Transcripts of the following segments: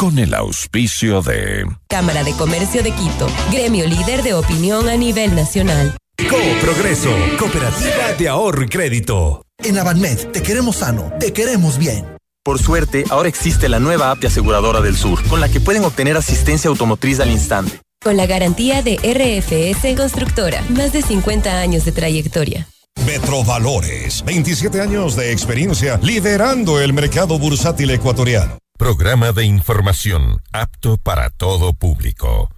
con el auspicio de Cámara de Comercio de Quito, gremio líder de opinión a nivel nacional. Co-Progreso, Cooperativa de Ahorro y Crédito. En Avanmed te queremos sano, te queremos bien. Por suerte, ahora existe la nueva app de Aseguradora del Sur, con la que pueden obtener asistencia automotriz al instante. Con la garantía de RFS Constructora, más de 50 años de trayectoria. Metrovalores, 27 años de experiencia liderando el mercado bursátil ecuatoriano. Programa de información apto para todo público.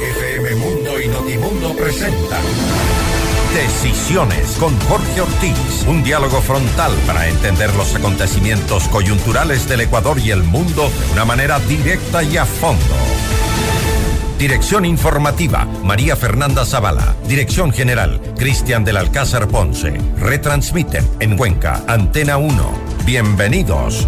FM Mundo y Notimundo presentan Decisiones con Jorge Ortiz. Un diálogo frontal para entender los acontecimientos coyunturales del Ecuador y el mundo de una manera directa y a fondo. Dirección informativa, María Fernanda Zavala. Dirección general, Cristian del Alcázar Ponce. Retransmiten en Cuenca, Antena 1. Bienvenidos.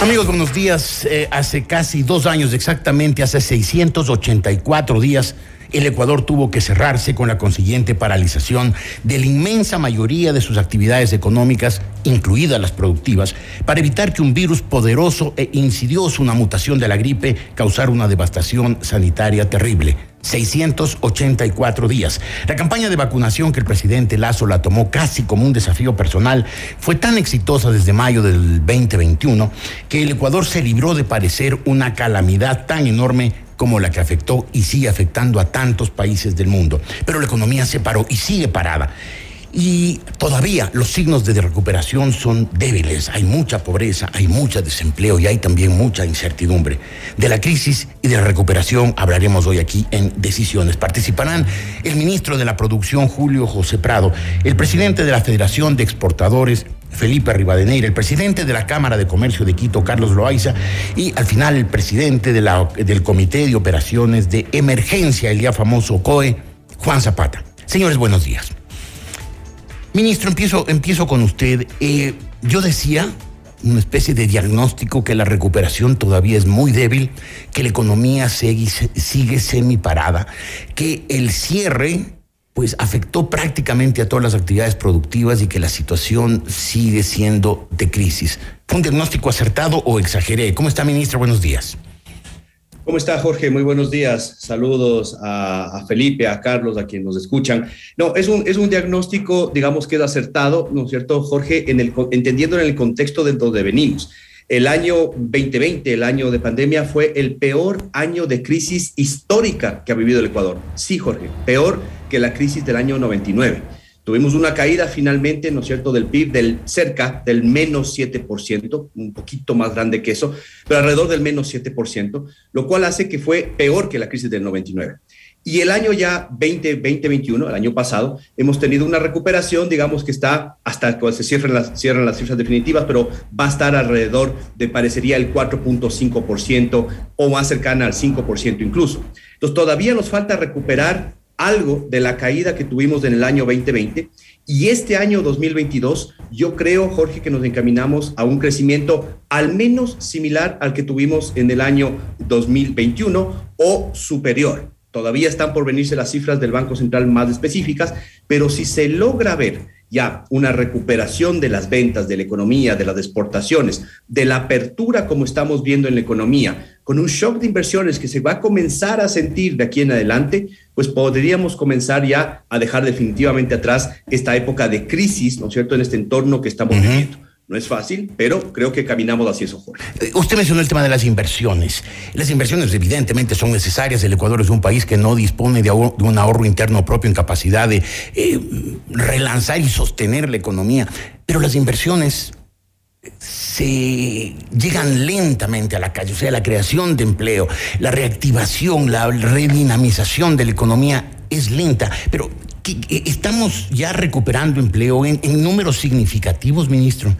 Amigos, buenos días. Eh, hace casi dos años, exactamente, hace 684 días, el Ecuador tuvo que cerrarse con la consiguiente paralización de la inmensa mayoría de sus actividades económicas, incluidas las productivas, para evitar que un virus poderoso e insidioso, una mutación de la gripe, causara una devastación sanitaria terrible. 684 días. La campaña de vacunación que el presidente Lazo la tomó casi como un desafío personal fue tan exitosa desde mayo del 2021 que el Ecuador se libró de parecer una calamidad tan enorme como la que afectó y sigue afectando a tantos países del mundo. Pero la economía se paró y sigue parada. Y todavía los signos de recuperación son débiles. Hay mucha pobreza, hay mucho desempleo y hay también mucha incertidumbre. De la crisis y de la recuperación hablaremos hoy aquí en Decisiones. Participarán el ministro de la Producción, Julio José Prado, el presidente de la Federación de Exportadores, Felipe Rivadeneira, el presidente de la Cámara de Comercio de Quito, Carlos Loaiza, y al final el presidente del Comité de Operaciones de Emergencia, el ya famoso COE, Juan Zapata. Señores, buenos días. Ministro, empiezo, empiezo con usted. Eh, yo decía, una especie de diagnóstico, que la recuperación todavía es muy débil, que la economía sigue, sigue semiparada, que el cierre pues afectó prácticamente a todas las actividades productivas y que la situación sigue siendo de crisis. ¿Fue un diagnóstico acertado o exageré? ¿Cómo está, ministro? Buenos días. ¿Cómo está Jorge? Muy buenos días. Saludos a, Felipe, a Carlos, a quienes nos escuchan. No, es un, es un diagnóstico, digamos, que es acertado, ¿no es cierto, Jorge? En el, entendiendo en el contexto de donde venimos. El año 2020, el año de pandemia, fue el peor año de crisis histórica que ha vivido el Ecuador. Sí, Jorge, peor que la crisis del año 99. Tuvimos una caída finalmente, ¿no es cierto?, del PIB del cerca del menos 7%, un poquito más grande que eso, pero alrededor del menos 7%, lo cual hace que fue peor que la crisis del 99. Y el año ya 2021, el año pasado, hemos tenido una recuperación, digamos que está hasta que se cierren las, cierran las cifras definitivas, pero va a estar alrededor de, parecería, el 4.5% o más cercana al 5% incluso. Entonces, todavía nos falta recuperar algo de la caída que tuvimos en el año 2020 y este año 2022 yo creo, Jorge, que nos encaminamos a un crecimiento al menos similar al que tuvimos en el año 2021 o superior. Todavía están por venirse las cifras del Banco Central más específicas, pero si se logra ver ya una recuperación de las ventas, de la economía, de las exportaciones, de la apertura como estamos viendo en la economía, con un shock de inversiones que se va a comenzar a sentir de aquí en adelante, pues podríamos comenzar ya a dejar definitivamente atrás esta época de crisis, ¿no es cierto?, en este entorno que estamos viviendo. No es fácil, pero creo que caminamos hacia eso, Jorge. Eh, usted mencionó el tema de las inversiones. Las inversiones evidentemente son necesarias. El Ecuador es un país que no dispone de, un ahorro interno propio en capacidad de eh, relanzar y sostener la economía. Pero las inversiones se llegan lentamente a la calle, o sea, la creación de empleo, la reactivación, la redinamización de la economía es lenta, pero ¿estamos ya recuperando empleo en números significativos, ministro?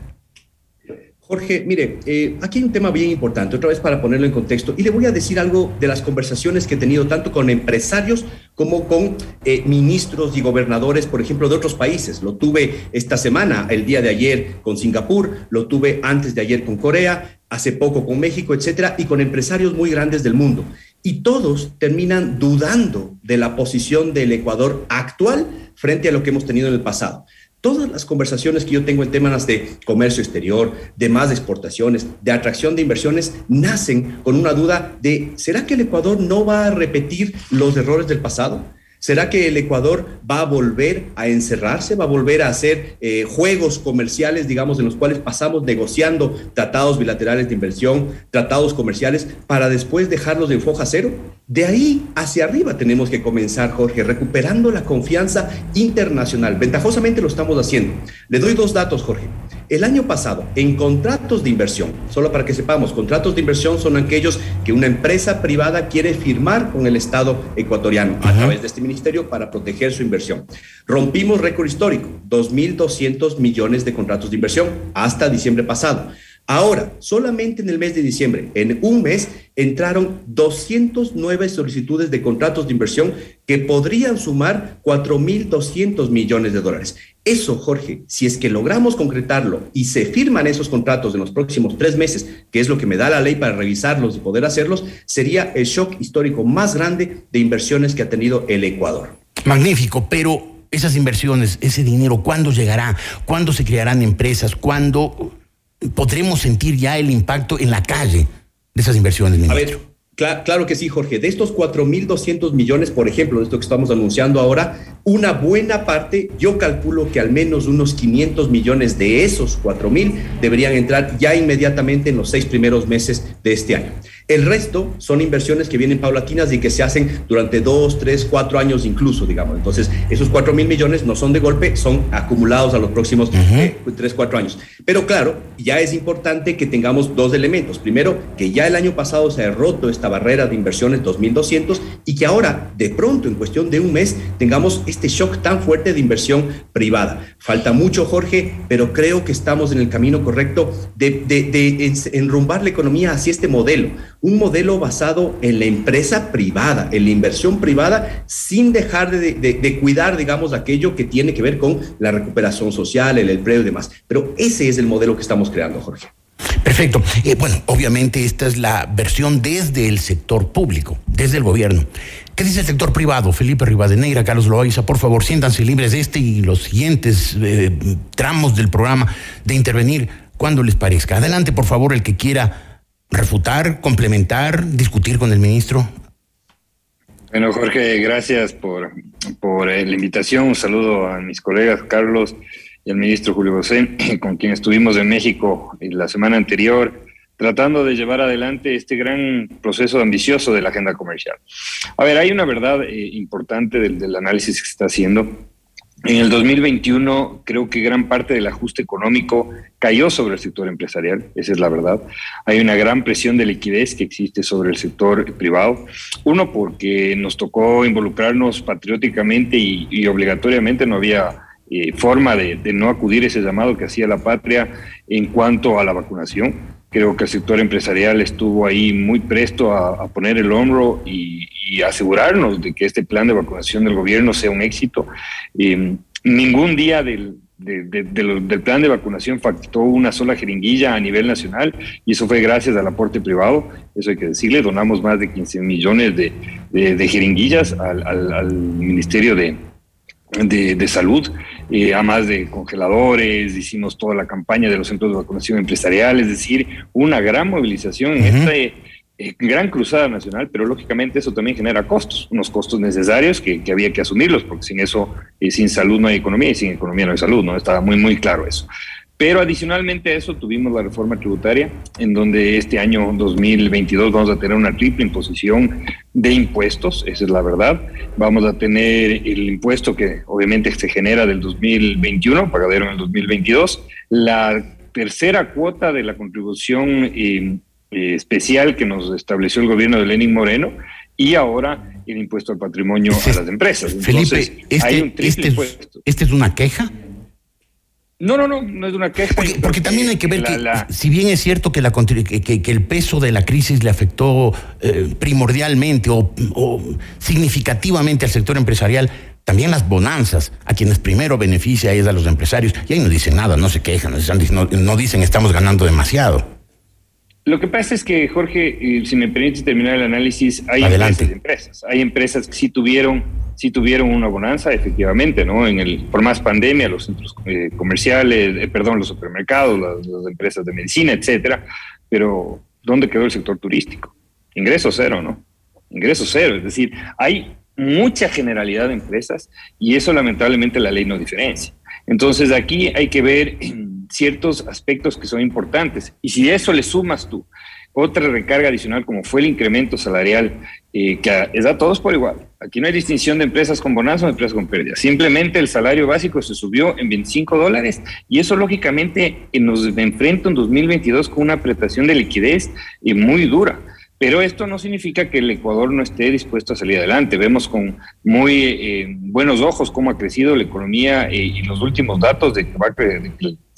Jorge, mire, eh, aquí hay un tema bien importante, otra vez para ponerlo en contexto, y le voy a decir algo de las conversaciones que he tenido tanto con empresarios como con eh, ministros y gobernadores, por ejemplo, de otros países. Lo tuve esta semana, el día de ayer con Singapur, lo tuve antes de ayer con Corea, hace poco con México, etcétera, y con empresarios muy grandes del mundo. y todos terminan dudando de la posición del Ecuador actual frente a lo que hemos tenido en el pasado. Todas las conversaciones que yo tengo en temas de comercio exterior, de más exportaciones, de atracción de inversiones, nacen con una duda de, ¿será que el Ecuador no va a repetir los errores del pasado? ¿Será que el Ecuador va a volver a encerrarse, va a volver a hacer eh, juegos comerciales, digamos, en los cuales pasamos negociando tratados bilaterales de inversión, tratados comerciales, para después dejarlos en foja cero? De ahí hacia arriba tenemos que comenzar, Jorge, recuperando la confianza internacional. Ventajosamente lo estamos haciendo. Le doy dos datos, Jorge. El año pasado, en contratos de inversión, solo para que sepamos, contratos de inversión son aquellos que una empresa privada quiere firmar con el Estado ecuatoriano a través de este ministerio para proteger su inversión. Rompimos récord histórico, 2.200 millones de contratos de inversión hasta diciembre pasado. Ahora, solamente en el mes de diciembre, en un mes, entraron 209 solicitudes de contratos de inversión que podrían sumar 4.200 millones de dólares. Eso, Jorge, si es que logramos concretarlo y se firman esos contratos en los próximos tres meses, que es lo que me da la ley para revisarlos y poder hacerlos, sería el shock histórico más grande de inversiones que ha tenido el Ecuador. Magnífico, pero esas inversiones, ese dinero, ¿cuándo llegará? ¿Cuándo se crearán empresas? ¿Cuándo podremos sentir ya el impacto en la calle de esas inversiones, ministro? A ver, claro que sí, Jorge. De estos 4.200 millones, por ejemplo, de esto que estamos anunciando ahora, una buena parte, yo calculo que al menos unos 500 millones de esos 4.000 deberían entrar ya inmediatamente en los seis primeros meses de este año. El resto son inversiones que vienen paulatinas y que se hacen durante dos, tres, cuatro años incluso, digamos. Entonces, esos cuatro mil millones no son de golpe, son acumulados a los próximos eh, tres, cuatro años. Pero claro, ya es importante que tengamos dos elementos. Primero, que ya el año pasado se ha roto esta barrera de inversiones 2.200 y que ahora, de pronto, en cuestión de un mes, tengamos este shock tan fuerte de inversión privada. Falta mucho, Jorge, pero creo que estamos en el camino correcto de, de enrumbar la economía hacia este modelo un modelo basado en la empresa privada, en la inversión privada, sin dejar de, cuidar, digamos, aquello que tiene que ver con la recuperación social, el empleo y demás. Pero ese es el modelo que estamos creando, Jorge. Perfecto. Eh, bueno, obviamente esta es la versión desde el sector público, desde el gobierno. ¿Qué dice el sector privado? Felipe Rivadeneira, Carlos Loaiza, por favor, siéntanse libres de este y los siguientes eh, tramos del programa de intervenir cuando les parezca. Adelante, por favor, el que quiera refutar, complementar, discutir con el ministro? Bueno, Jorge, gracias por, por la invitación. Un saludo a mis colegas Carlos y al ministro Julio José, con quien estuvimos en México la semana anterior, tratando de llevar adelante este gran proceso ambicioso de la agenda comercial. A ver, hay una verdad eh, importante del, del análisis que se está haciendo en el 2021 creo que gran parte del ajuste económico cayó sobre el sector empresarial, esa es la verdad. Hay una gran presión de liquidez que existe sobre el sector privado. Uno, porque nos tocó involucrarnos patrióticamente y, obligatoriamente no había eh, forma de, no acudir a ese llamado que hacía la patria en cuanto a la vacunación. Creo que el sector empresarial estuvo ahí muy presto a, poner el hombro y, asegurarnos de que este plan de vacunación del gobierno sea un éxito. Eh, ningún día del, del plan de vacunación factó una sola jeringuilla a nivel nacional y eso fue gracias al aporte privado, eso hay que decirle, donamos más de 15 millones de, jeringuillas al, al Ministerio de, de, salud, eh, a más de congeladores, hicimos toda la campaña de los centros de vacunación empresarial, es decir, una gran movilización en esta eh, gran cruzada nacional, pero lógicamente eso también genera costos, unos costos necesarios que, había que asumirlos, porque sin eso, eh, sin salud no hay economía y sin economía no hay salud, ¿no? Estaba muy, muy claro eso. Pero adicionalmente a eso tuvimos la reforma tributaria, en donde este año 2022 vamos a tener una triple imposición de impuestos, esa es la verdad. Vamos a tener el impuesto que obviamente se genera del 2021, pagadero en el 2022, la tercera cuota de la contribución eh, eh, especial que nos estableció el gobierno de Lenin Moreno y ahora el impuesto al patrimonio a las empresas. Felipe, este, hay un este, impuesto. ¿este es una queja? No, no, no, no es una queja. Porque, también hay que ver que, si bien es cierto que, la, que, el peso de la crisis le afectó eh, primordialmente o, significativamente al sector empresarial, también las bonanzas, a quienes primero beneficia es a los empresarios, y ahí no dicen nada, no se quejan, no, no dicen estamos ganando demasiado. Lo que pasa es que, Jorge, eh, si me permite terminar el análisis, hay empresas empresas. Hay empresas que sí tuvieron, sí tuvieron una bonanza, efectivamente, ¿no? En el, por más pandemia, los centros eh, comerciales, eh, perdón, los supermercados, las, empresas de medicina, etcétera. Pero, ¿dónde quedó el sector turístico? Ingreso cero, ¿no? Ingreso cero. Es decir, hay mucha generalidad de empresas y eso lamentablemente la ley no diferencia. Entonces aquí hay que ver ciertos aspectos que son importantes. Y si eso le sumas tú otra recarga adicional como fue el incremento salarial, eh, que es a todos por igual. Aquí no hay distinción de empresas con bonanza o empresas con pérdida. Simplemente el salario básico se subió en 25 dólares y eso lógicamente nos enfrenta en 2022 con una apretación de liquidez eh, muy dura. Pero esto no significa que el Ecuador no esté dispuesto a salir adelante. Vemos con muy eh, buenos ojos cómo ha crecido la economía y los últimos datos de que va a crecer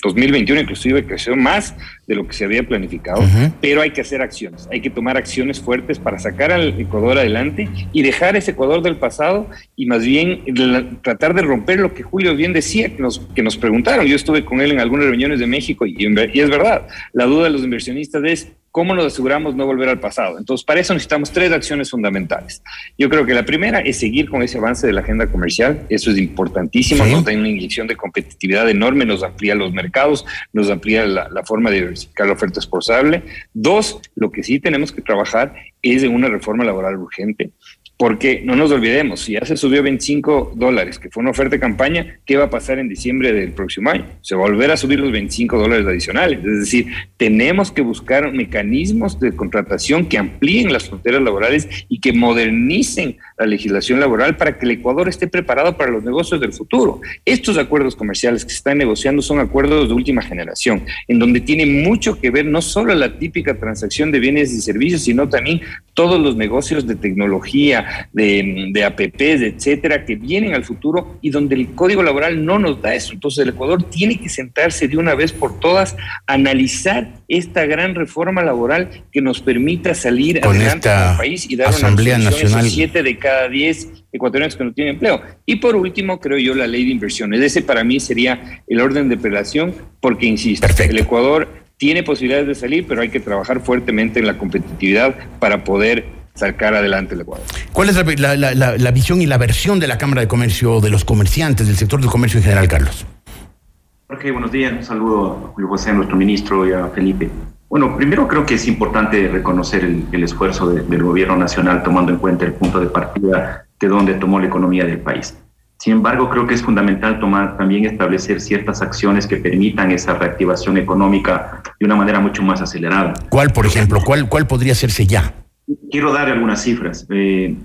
2021 inclusive creció más de lo que se había planificado, pero hay que hacer acciones, hay que tomar acciones fuertes para sacar al Ecuador adelante y dejar ese Ecuador del pasado y más bien tratar de romper lo que Julio bien decía, que nos, que nos preguntaron. Yo estuve con él en algunas reuniones de México y, y es verdad, la duda de los inversionistas es ¿Cómo nos aseguramos no volver al pasado? Entonces, para eso necesitamos tres acciones fundamentales. Yo creo que la primera es seguir con ese avance de la agenda comercial. Eso es importantísimo. Nos da una inyección de competitividad enorme, nos amplía los mercados, nos amplía la, la forma de diversificar la oferta exportable. Dos, lo que sí tenemos que trabajar es en una reforma laboral urgente. Porque no nos olvidemos, si ya se subió 25 dólares, que fue una oferta de campaña, ¿qué va a pasar en diciembre del próximo año? Se va a volver a subir los 25 dólares adicionales. Es decir, tenemos que buscar mecanismos de contratación que amplíen las fronteras laborales y que modernicen la legislación laboral para que el Ecuador esté preparado para los negocios del futuro. Estos acuerdos comerciales que se están negociando son acuerdos de última generación, en donde tiene mucho que ver no solo la típica transacción de bienes y servicios, sino también todos los negocios de tecnología, de, de APPs, etcétera, que vienen al futuro y donde el código laboral no nos da eso. Entonces el Ecuador tiene que sentarse de una vez por todas, analizar esta gran reforma laboral que nos permita salir adelante como país y dar Asamblea una Nacional. siete de cada diez ecuatorianos que no tienen empleo. Y por último, creo yo, la ley de inversiones. Ese para mí sería el orden de operación, porque insisto, el Ecuador tiene posibilidades de salir, pero hay que trabajar fuertemente en la competitividad para poder sacar adelante el Ecuador. ¿Cuál es la, visión y la versión de la Cámara de Comercio, de los comerciantes, del sector del comercio en general, Carlos? Jorge, buenos días. Un saludo a Julio José, nuestro ministro, y a Felipe. Bueno, primero creo que es importante reconocer el, esfuerzo del gobierno nacional tomando en cuenta el punto de partida de donde tomó la economía del país. Sin embargo, creo que es fundamental tomar, también establecer ciertas acciones que permitan esa reactivación económica de una manera mucho más acelerada. ¿Cuál, por ejemplo? ¿Cuál, cuál podría hacerse ya? Quiero dar algunas cifras. Eh,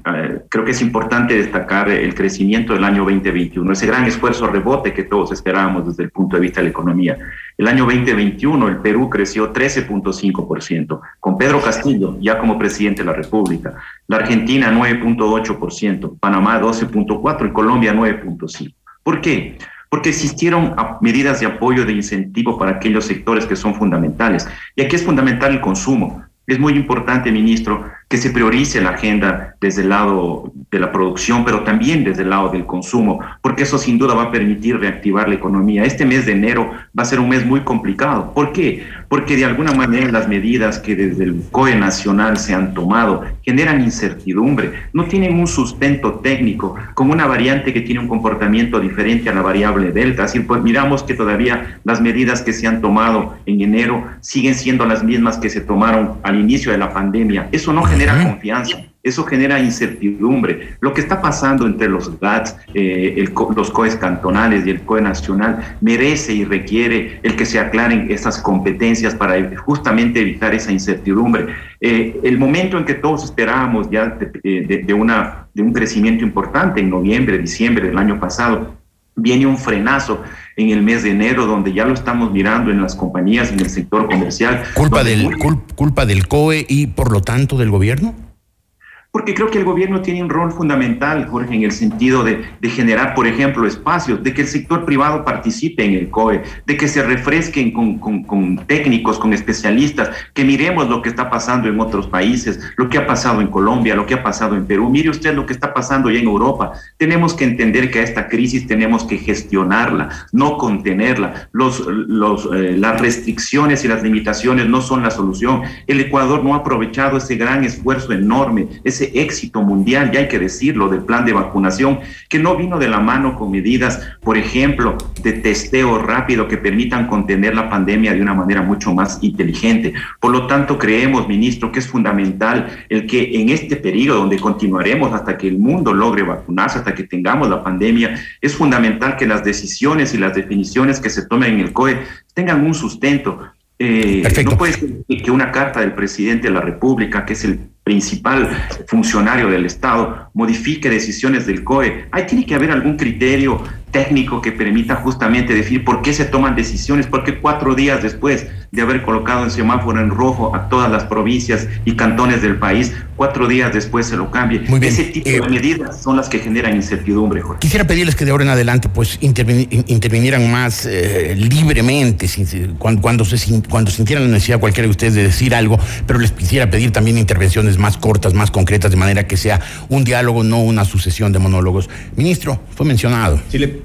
creo que es importante destacar el crecimiento del año 2021, ese gran esfuerzo rebote que todos esperábamos desde el punto de vista de la economía. El año 2021 el Perú creció 13.5%, con Pedro Castillo ya como presidente de la República. La Argentina 9.8%, Panamá 12.4% y Colombia 9.5%. ¿Por qué? porque existieron medidas de apoyo, de incentivo para aquellos sectores que son fundamentales. Y aquí es fundamental el consumo. Es muy importante, ministro, que se priorice la agenda desde el lado de la producción, pero también desde el lado del consumo, porque eso sin duda va a permitir reactivar la economía. Este mes de enero va a ser un mes muy complicado. ¿Por qué? Porque de alguna manera las medidas que desde el COE nacional se han tomado generan incertidumbre, no tienen un sustento técnico, como una variante que tiene un comportamiento diferente a la variable delta. Así pues miramos que todavía las medidas que se han tomado en enero siguen siendo las mismas que se tomaron al inicio de la pandemia. Eso no confianza, eso genera incertidumbre. Lo que está pasando entre los GATS, eh, los COEs cantonales y el COE nacional merece y requiere el que se aclaren esas competencias para justamente evitar esa incertidumbre. Eh, el momento en que todos esperábamos ya de, de, una, de un crecimiento importante en noviembre, diciembre del año pasado, viene un frenazo en el mes de enero, donde ya lo estamos mirando en las compañías, en el sector comercial. ¿Culpa, del, culpa del COE y por lo tanto del gobierno? Porque creo que el gobierno tiene un rol fundamental, Jorge, en el sentido de, generar, por ejemplo, espacios, de que el sector privado participe en el COE, de que se refresquen con, técnicos, con especialistas, que miremos lo que está pasando en otros países, lo que ha pasado en Colombia, lo que ha pasado en Perú. Mire usted lo que está pasando ya en Europa. Tenemos que entender que a esta crisis tenemos que gestionarla, no contenerla. Los, eh, las restricciones y las limitaciones no son la solución. El Ecuador no ha aprovechado ese gran esfuerzo enorme, ese éxito mundial, ya hay que decirlo, del plan de vacunación, que no vino de la mano con medidas, por ejemplo, de testeo rápido que permitan contener la pandemia de una manera mucho más inteligente. Por lo tanto, creemos, ministro, que es fundamental el que en este periodo donde continuaremos hasta que el mundo logre vacunarse, hasta que tengamos la pandemia, es fundamental que las decisiones y las definiciones que se tomen en el COE tengan un sustento. Eh, no puede ser que una carta del presidente de la República, que es el principal funcionario del Estado, modifique decisiones del COE. Ahí tiene que haber algún criterio técnico que permita justamente definir por qué se toman decisiones, porque cuatro días después de haber colocado el semáforo en rojo a todas las provincias y cantones del país, cuatro días después se lo cambie. Ese tipo de eh, medidas son las que generan incertidumbre, Jorge. Quisiera pedirles que de ahora en adelante pues intervinieran más eh, libremente cuando, cuando, se, cuando sintieran la necesidad cualquiera de ustedes de decir algo, pero les quisiera pedir también intervenciones más cortas, más concretas, de manera que sea un diálogo, no una sucesión de monólogos. Ministro, fue mencionado. Sí, le,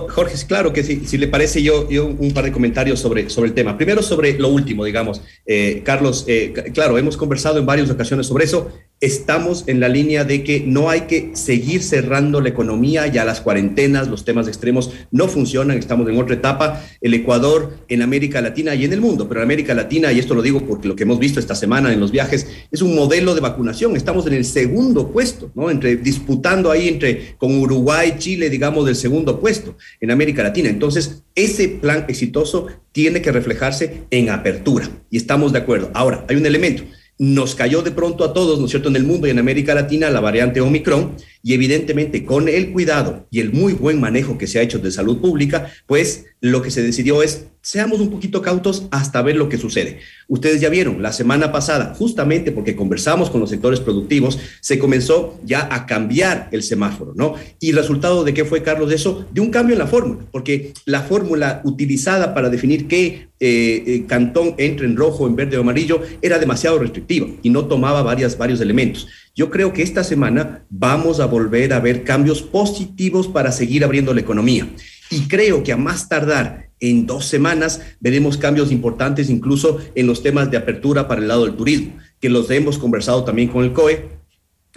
Jorge, claro que sí, si le parece yo, un par de comentarios sobre, sobre el tema. Primero sobre lo último, digamos. Eh, Carlos, eh, claro, hemos conversado en varias ocasiones sobre eso estamos en la línea de que no hay que seguir cerrando la economía, ya las cuarentenas, los temas extremos no funcionan, estamos en otra etapa. El Ecuador en América Latina y en el mundo, pero en América Latina, y esto lo digo porque lo que hemos visto esta semana en los viajes, es un modelo de vacunación. Estamos en el segundo puesto, ¿no? Entre, disputando ahí entre, con Uruguay, Chile, digamos, del segundo puesto en América Latina. Entonces, ese plan exitoso tiene que reflejarse en apertura y estamos de acuerdo. Ahora, hay un elemento nos cayó de pronto a todos, ¿no es cierto?, en el mundo y en América Latina la variante Omicron y evidentemente con el cuidado y el muy buen manejo que se ha hecho de salud pública, pues lo que se decidió es seamos un poquito cautos hasta ver lo que sucede. Ustedes ya vieron, la semana pasada, justamente porque conversamos con los sectores productivos, se comenzó ya a cambiar el semáforo, ¿no? Y resultado de qué fue, Carlos, de eso, de un cambio en la fórmula, porque la fórmula utilizada para definir qué eh, eh, cantón entra en rojo, en verde o amarillo era demasiado restrictiva y no tomaba varias, varios elementos. Yo creo que esta semana vamos a volver a ver cambios positivos para seguir abriendo la economía. Y creo que a más tardar en dos semanas veremos cambios importantes incluso en los temas de apertura para el lado del turismo, que los hemos conversado también con el COE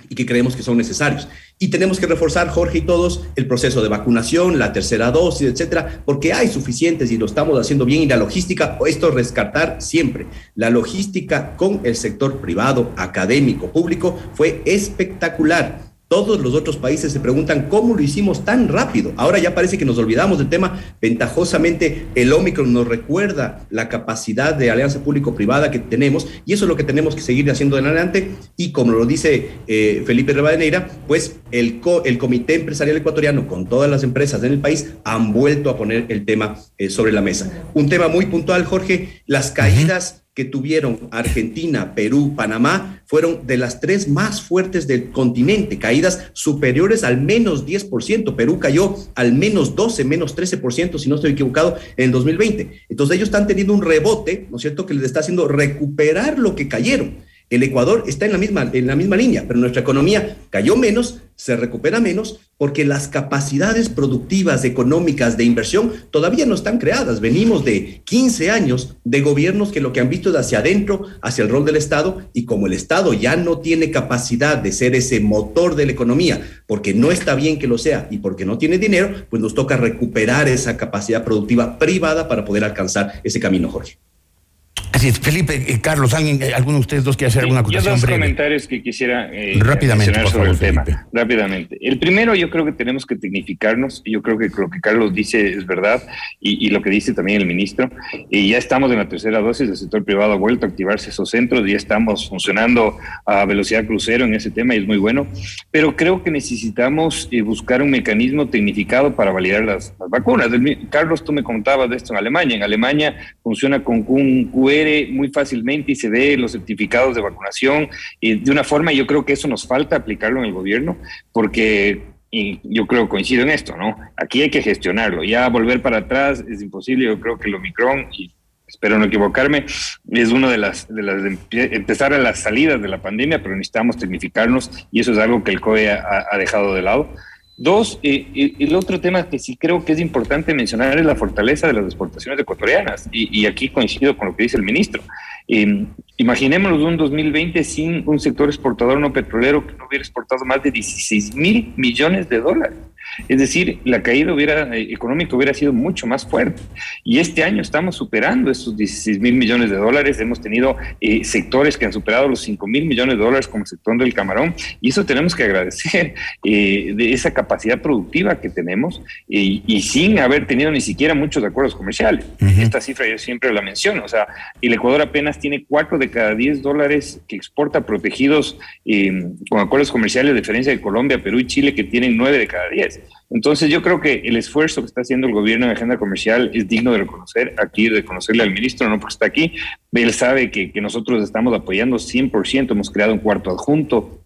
y que creemos que son necesarios. Y tenemos que reforzar, Jorge y todos, el proceso de vacunación, la tercera dosis, etcétera, porque hay suficientes y lo estamos haciendo bien. Y la logística, esto rescatar siempre, la logística con el sector privado, académico, público, fue espectacular. Todos los otros países se preguntan cómo lo hicimos tan rápido. Ahora ya parece que nos olvidamos del tema. Ventajosamente, el Omicron nos recuerda la capacidad de alianza público-privada que tenemos y eso es lo que tenemos que seguir haciendo en adelante. Y como lo dice eh, Felipe Rebadeneira, pues el, el Comité Empresarial Ecuatoriano con todas las empresas en el país han vuelto a poner el tema eh, sobre la mesa. Un tema muy puntual, Jorge, las caídas que tuvieron Argentina, Perú, Panamá, fueron de las tres más fuertes del continente, caídas superiores al menos 10%. Perú cayó al menos 12, menos 13%, si no estoy equivocado, en el 2020. Entonces ellos están teniendo un rebote, ¿no es cierto?, que les está haciendo recuperar lo que cayeron. El Ecuador está en la misma, en la misma línea, pero nuestra economía cayó menos, se recupera menos, porque las capacidades productivas, económicas, de inversión todavía no están creadas. Venimos de 15 años de gobiernos que lo que han visto es hacia adentro, hacia el rol del Estado, y como el Estado ya no tiene capacidad de ser ese motor de la economía, porque no está bien que lo sea y porque no tiene dinero, pues nos toca recuperar esa capacidad productiva privada para poder alcanzar ese camino, Jorge. Así es, Felipe, eh, Carlos, ¿alguien, eh, ¿alguno de ustedes dos quiere hacer alguna acotación Yo dos comentarios que quisiera eh, Rápidamente, sobre el tema. Rápidamente. El primero, yo creo que tenemos que tecnificarnos. Yo creo que lo que Carlos dice es verdad y, lo que dice también el ministro. Y ya estamos en la tercera dosis, el sector privado ha vuelto a activarse esos centros, ya estamos funcionando a velocidad crucero en ese tema y es muy bueno. Pero creo que necesitamos buscar un mecanismo tecnificado para validar las, las vacunas. Carlos, tú me contabas de esto en Alemania. En Alemania funciona con un QR transfiere muy fácilmente y se ve los certificados de vacunación eh, de una forma, yo creo que eso nos falta aplicarlo en el gobierno, porque y yo creo coincido en esto, ¿no? Aquí hay que gestionarlo. Ya volver para atrás es imposible. Yo creo que el Omicron, y espero no equivocarme, es uno de las, de las empezar a las salidas de la pandemia, pero necesitamos tecnificarnos y eso es algo que el COE ha, dejado de lado. Dos, eh, eh, el otro tema que sí creo que es importante mencionar es la fortaleza de las exportaciones ecuatorianas, y, aquí coincido con lo que dice el ministro. Eh, imaginémonos un 2020 sin un sector exportador no petrolero que no hubiera exportado más de 16 mil millones de dólares. Es decir, la caída hubiera, eh, económica hubiera sido mucho más fuerte. Y este año estamos superando esos 16 mil millones de dólares. Hemos tenido eh, sectores que han superado los 5 mil millones de dólares como el sector del camarón. Y eso tenemos que agradecer eh, de esa capacidad productiva que tenemos y sin haber tenido ni siquiera muchos acuerdos comerciales. Esta cifra yo siempre la menciono. O sea, el Ecuador apenas tiene 4 de cada 10 dólares que exporta protegidos con acuerdos comerciales, a diferencia de Colombia, Perú y Chile, que tienen 9 de cada 10. Entonces yo creo que el esfuerzo que está haciendo el gobierno en agenda comercial es digno de reconocer aquí, de conocerle al ministro, no porque está aquí, él sabe que, nosotros estamos apoyando 100%, hemos creado un cuarto adjunto,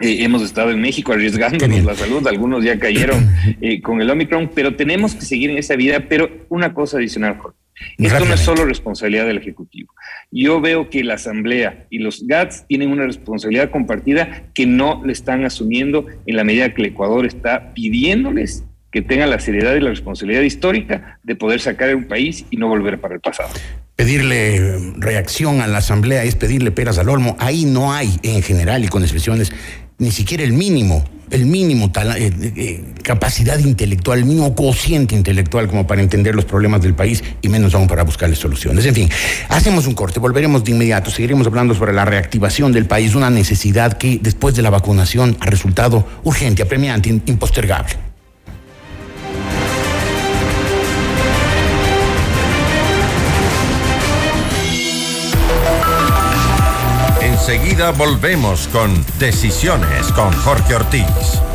eh, hemos estado en México arriesgándonos la salud, algunos ya cayeron eh, con el Omicron, pero tenemos que seguir en esa vida. Pero una cosa adicional, Jorge, esto no es solo responsabilidad del Ejecutivo. Yo veo que la Asamblea y los GATS tienen una responsabilidad compartida que no le están asumiendo en la medida que el Ecuador está pidiéndoles que tengan la seriedad y la responsabilidad histórica de poder sacar un país y no volver para el pasado. Pedirle reacción a la Asamblea es pedirle peras al olmo. Ahí no hay, en general y con expresiones, ni siquiera el mínimo el mínimo eh, eh, capacidad intelectual, el mínimo cociente intelectual como para entender los problemas del país y menos aún para buscarle soluciones. En fin, hacemos un corte, volveremos de inmediato, seguiremos hablando sobre la reactivación del país, una necesidad que después de la vacunación ha resultado urgente, apremiante, impostergable. Enseguida volvemos con Decisiones con Jorge Ortiz.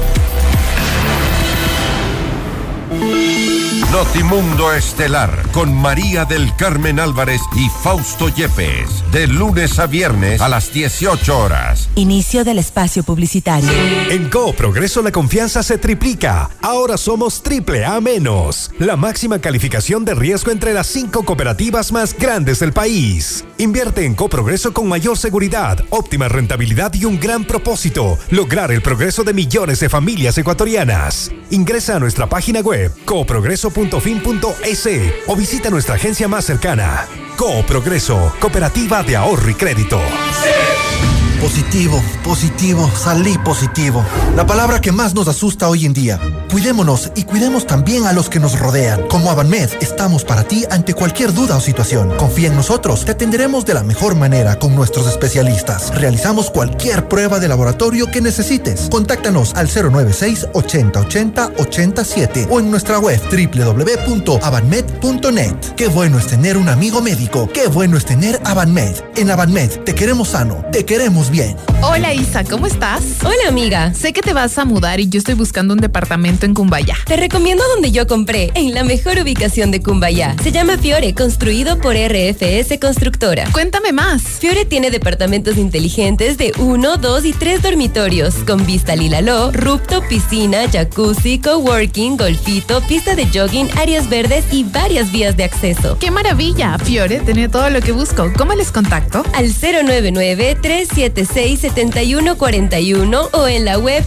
Notimundo Estelar con María del Carmen Álvarez y Fausto Yepes. De lunes a viernes a las 18 horas. Inicio del espacio publicitario. En Progreso la confianza se triplica. Ahora somos triple A menos. La máxima calificación de riesgo entre las cinco cooperativas más grandes del país. Invierte en Coprogreso con mayor seguridad, óptima rentabilidad y un gran propósito. Lograr el progreso de millones de familias ecuatorianas. Ingresa a nuestra página web coprogreso.com o visita nuestra agencia más cercana. Progreso, Cooperativa de Ahorro y Crédito. Positivo, positivo, salí positivo. La palabra que más nos asusta hoy en día. Cuidémonos y cuidemos también a los que nos rodean. Como Avanmed, estamos para ti ante cualquier duda o situación. Confía en nosotros, te atenderemos de la mejor manera con nuestros especialistas. Realizamos cualquier prueba de laboratorio que necesites. Contáctanos al 096 8080 87 o en nuestra web www.avanmed.net. Qué bueno es tener un amigo médico. Qué bueno es tener Avanmed. En Avanmed te queremos sano, te queremos bien. Hola Isa, ¿cómo estás? Hola amiga. Sé que te vas a mudar y yo estoy buscando un departamento en Cumbayá. Te recomiendo donde yo compré, en la mejor ubicación de Cumbayá. Se llama Fiore, construido por RFS Constructora. Cuéntame más. Fiore tiene departamentos inteligentes de 1, 2 y 3 dormitorios, con vista al Hilaló, rooftop, piscina, jacuzzi, coworking, golfito, pista de jogging, áreas verdes y varias vías de acceso. ¡Qué maravilla! Fiore tiene todo lo que busco. ¿Cómo les contacto? Al 099 37 7141 o en la web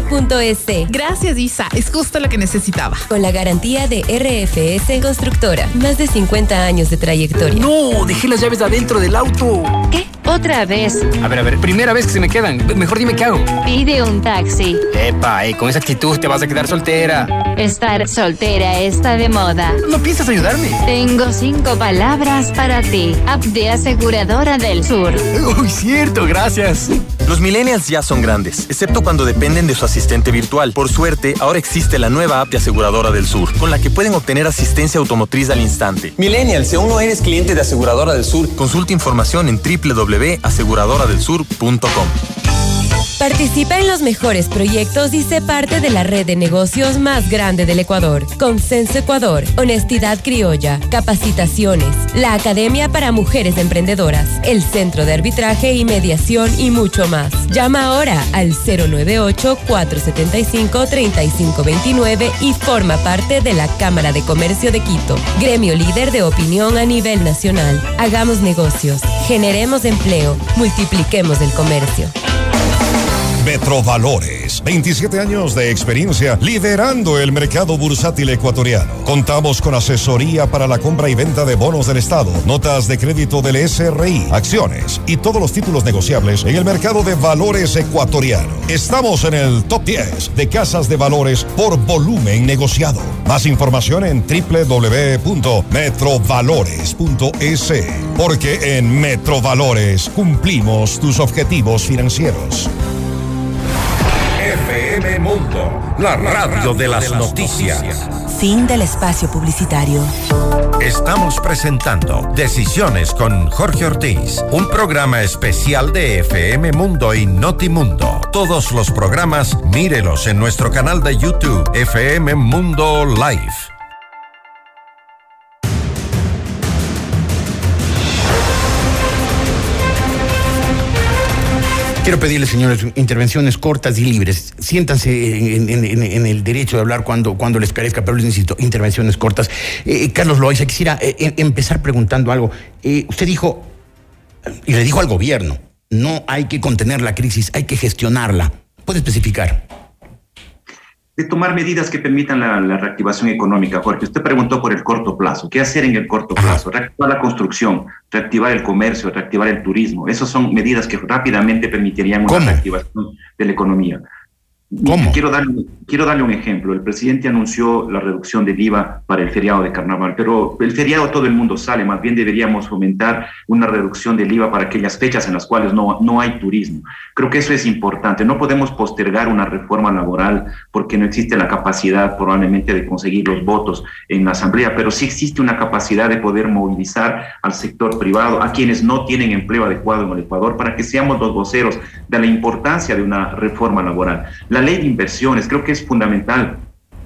www.rfs.es. Gracias, Isa. Es justo lo que necesitaba. Con la garantía de RFS Constructora. Más de 50 años de trayectoria. No, dejé las llaves adentro del auto. ¿Qué? ¿Otra vez? A ver, a ver, primera vez que se me quedan. Mejor dime qué hago. Pide un taxi. Epa, eh, con esa actitud te vas a quedar soltera. Estar soltera está de moda. ¿No piensas ayudarme? Tengo cinco palabras para ti. App de aseguradora del sur. Uy, cierto, gracias. Los millennials ya son grandes, excepto cuando dependen de su asistente virtual. Por suerte, ahora existe la nueva app de Aseguradora del Sur, con la que pueden obtener asistencia automotriz al instante. Millennials, si aún no eres cliente de Aseguradora del Sur, consulta información en www.aseguradoradelsur.com. Participa en los mejores proyectos y sé parte de la red de negocios más grande del Ecuador. Consenso Ecuador, Honestidad Criolla, Capacitaciones, la Academia para Mujeres Emprendedoras, el Centro de Arbitraje y Mediación y mucho más. Llama ahora al 098-475-3529 y forma parte de la Cámara de Comercio de Quito, gremio líder de opinión a nivel nacional. Hagamos negocios, generemos empleo, multipliquemos el comercio. Metrovalores, 27 años de experiencia liderando el mercado bursátil ecuatoriano. Contamos con asesoría para la compra y venta de bonos del Estado, notas de crédito del SRI, acciones y todos los títulos negociables en el mercado de valores ecuatoriano. Estamos en el top 10 de casas de valores por volumen negociado. Más información en www.metrovalores.es, porque en Metrovalores cumplimos tus objetivos financieros. FM Mundo, la radio de las noticias. Fin del espacio publicitario. Estamos presentando Decisiones con Jorge Ortiz, un programa especial de FM Mundo y Notimundo. Todos los programas, mírelos en nuestro canal de YouTube, FM Mundo Live. Quiero pedirle, señores, intervenciones cortas y libres. Siéntanse en, el derecho de hablar cuando, cuando les parezca, pero les necesito intervenciones cortas. Eh, Carlos Loaiza, quisiera eh, em- empezar preguntando algo. Eh, usted dijo, y le dijo al gobierno, no hay que contener la crisis, hay que gestionarla. ¿Puede especificar? De tomar medidas que permitan la, la reactivación económica. Jorge, usted preguntó por el corto plazo. ¿Qué hacer en el corto plazo? Reactivar la construcción, reactivar el comercio, reactivar el turismo. Esas son medidas que rápidamente permitirían una reactivación de la economía. Quiero darle, quiero darle un ejemplo. El presidente anunció la reducción del IVA para el feriado de carnaval, pero el feriado todo el mundo sale, más bien deberíamos fomentar una reducción del IVA para aquellas fechas en las cuales no, no hay turismo. Creo que eso es importante. No podemos postergar una reforma laboral porque no existe la capacidad probablemente de conseguir los votos en la Asamblea, pero sí existe una capacidad de poder movilizar al sector privado, a quienes no tienen empleo adecuado en el Ecuador, para que seamos los voceros de la importancia de una reforma laboral. La ley de inversiones creo que es fundamental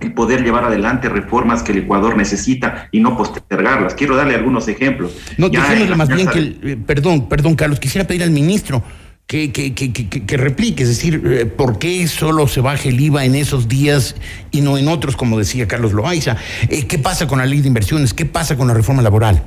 el poder llevar adelante reformas que el Ecuador necesita y no postergarlas. Quiero darle algunos ejemplos. No, Ya más bien que, el- eh, perdón, perdón, Carlos, quisiera pedir al ministro que, que, que, que, que- que replique, es decir, eh, ¿por qué solo se baja el IVA en esos días y no en otros, como decía Carlos Loaiza? Eh, ¿Qué pasa con la ley de inversiones? ¿Qué pasa con la reforma laboral?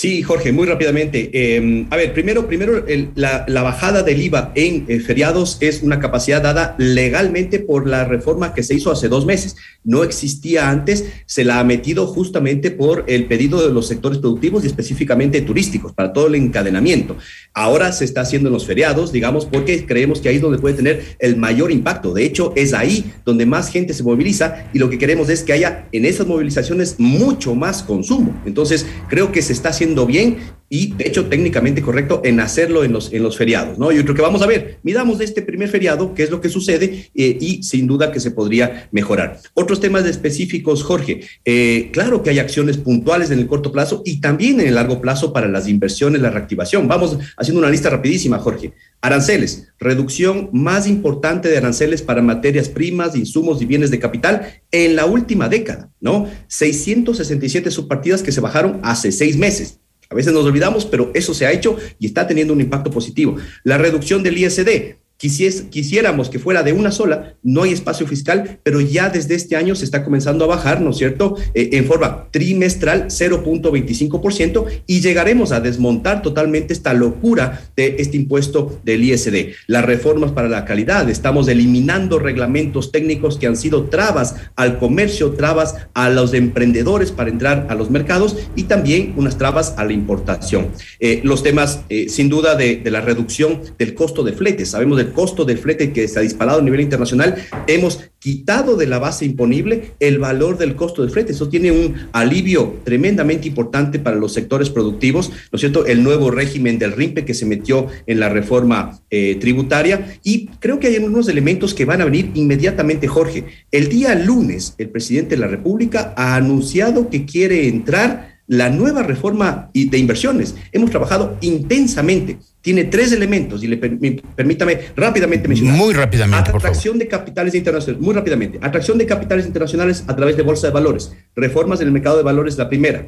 Sí, Jorge, muy rápidamente. Eh, a ver, primero, primero la bajada del IVA en eh, feriados es una capacidad dada legalmente por la reforma que se hizo hace dos meses. No existía antes, se la ha metido justamente por el pedido de los sectores productivos y específicamente turísticos, para todo el encadenamiento. Ahora se está haciendo en los feriados, digamos, porque creemos que ahí es donde puede tener el mayor impacto. De hecho, es ahí donde más gente se moviliza y lo que queremos es que haya en esas movilizaciones mucho más consumo. Entonces, creo que se está haciendo bien y, de hecho, técnicamente correcto en hacerlo en los, en los feriados, ¿no? Yo creo que vamos a ver, midamos de este primer feriado, qué es lo que sucede eh, y sin duda que se podría mejorar. Otros temas específicos, Jorge. Eh, claro que hay acciones puntuales en el corto plazo y también en el largo plazo para las inversiones, la reactivación. Vamos haciendo una lista rapidísima, Jorge. Aranceles, reducción más importante de aranceles para materias primas, insumos y bienes de capital en la última década, ¿no? 667 subpartidas que se bajaron hace seis meses. A veces nos olvidamos, pero eso se ha hecho y está teniendo un impacto positivo. La reducción del ISD. Quisiéramos que fuera de una sola, no hay espacio fiscal, pero ya desde este año se está comenzando a bajar, ¿no es cierto? Eh, en forma trimestral 0.25% y llegaremos a desmontar totalmente esta locura de este impuesto del ISD. Las reformas para la calidad, estamos eliminando reglamentos técnicos que han sido trabas al comercio, trabas a los emprendedores para entrar a los mercados y también unas trabas a la importación. Eh, los temas, eh, sin duda, de, de la reducción del costo de flete. Sabemos del costo del flete que se ha disparado a nivel internacional. Hemos quitado de la base imponible el valor del costo del flete. Eso tiene un alivio tremendamente importante para los sectores productivos, ¿no es cierto? El nuevo régimen del RIMPE que se metió en la reforma eh, tributaria y creo que hay unos elementos que van a venir inmediatamente, Jorge. El día lunes, el presidente de la República ha anunciado que quiere entrar la nueva reforma de inversiones. Hemos trabajado intensamente. Tiene tres elementos y le permítame rápidamente mencionar. Muy rápidamente, Atracción de capitales internacionales, muy rápidamente. Atracción de capitales internacionales a través de bolsa de valores. Reformas en el mercado de valores, la primera.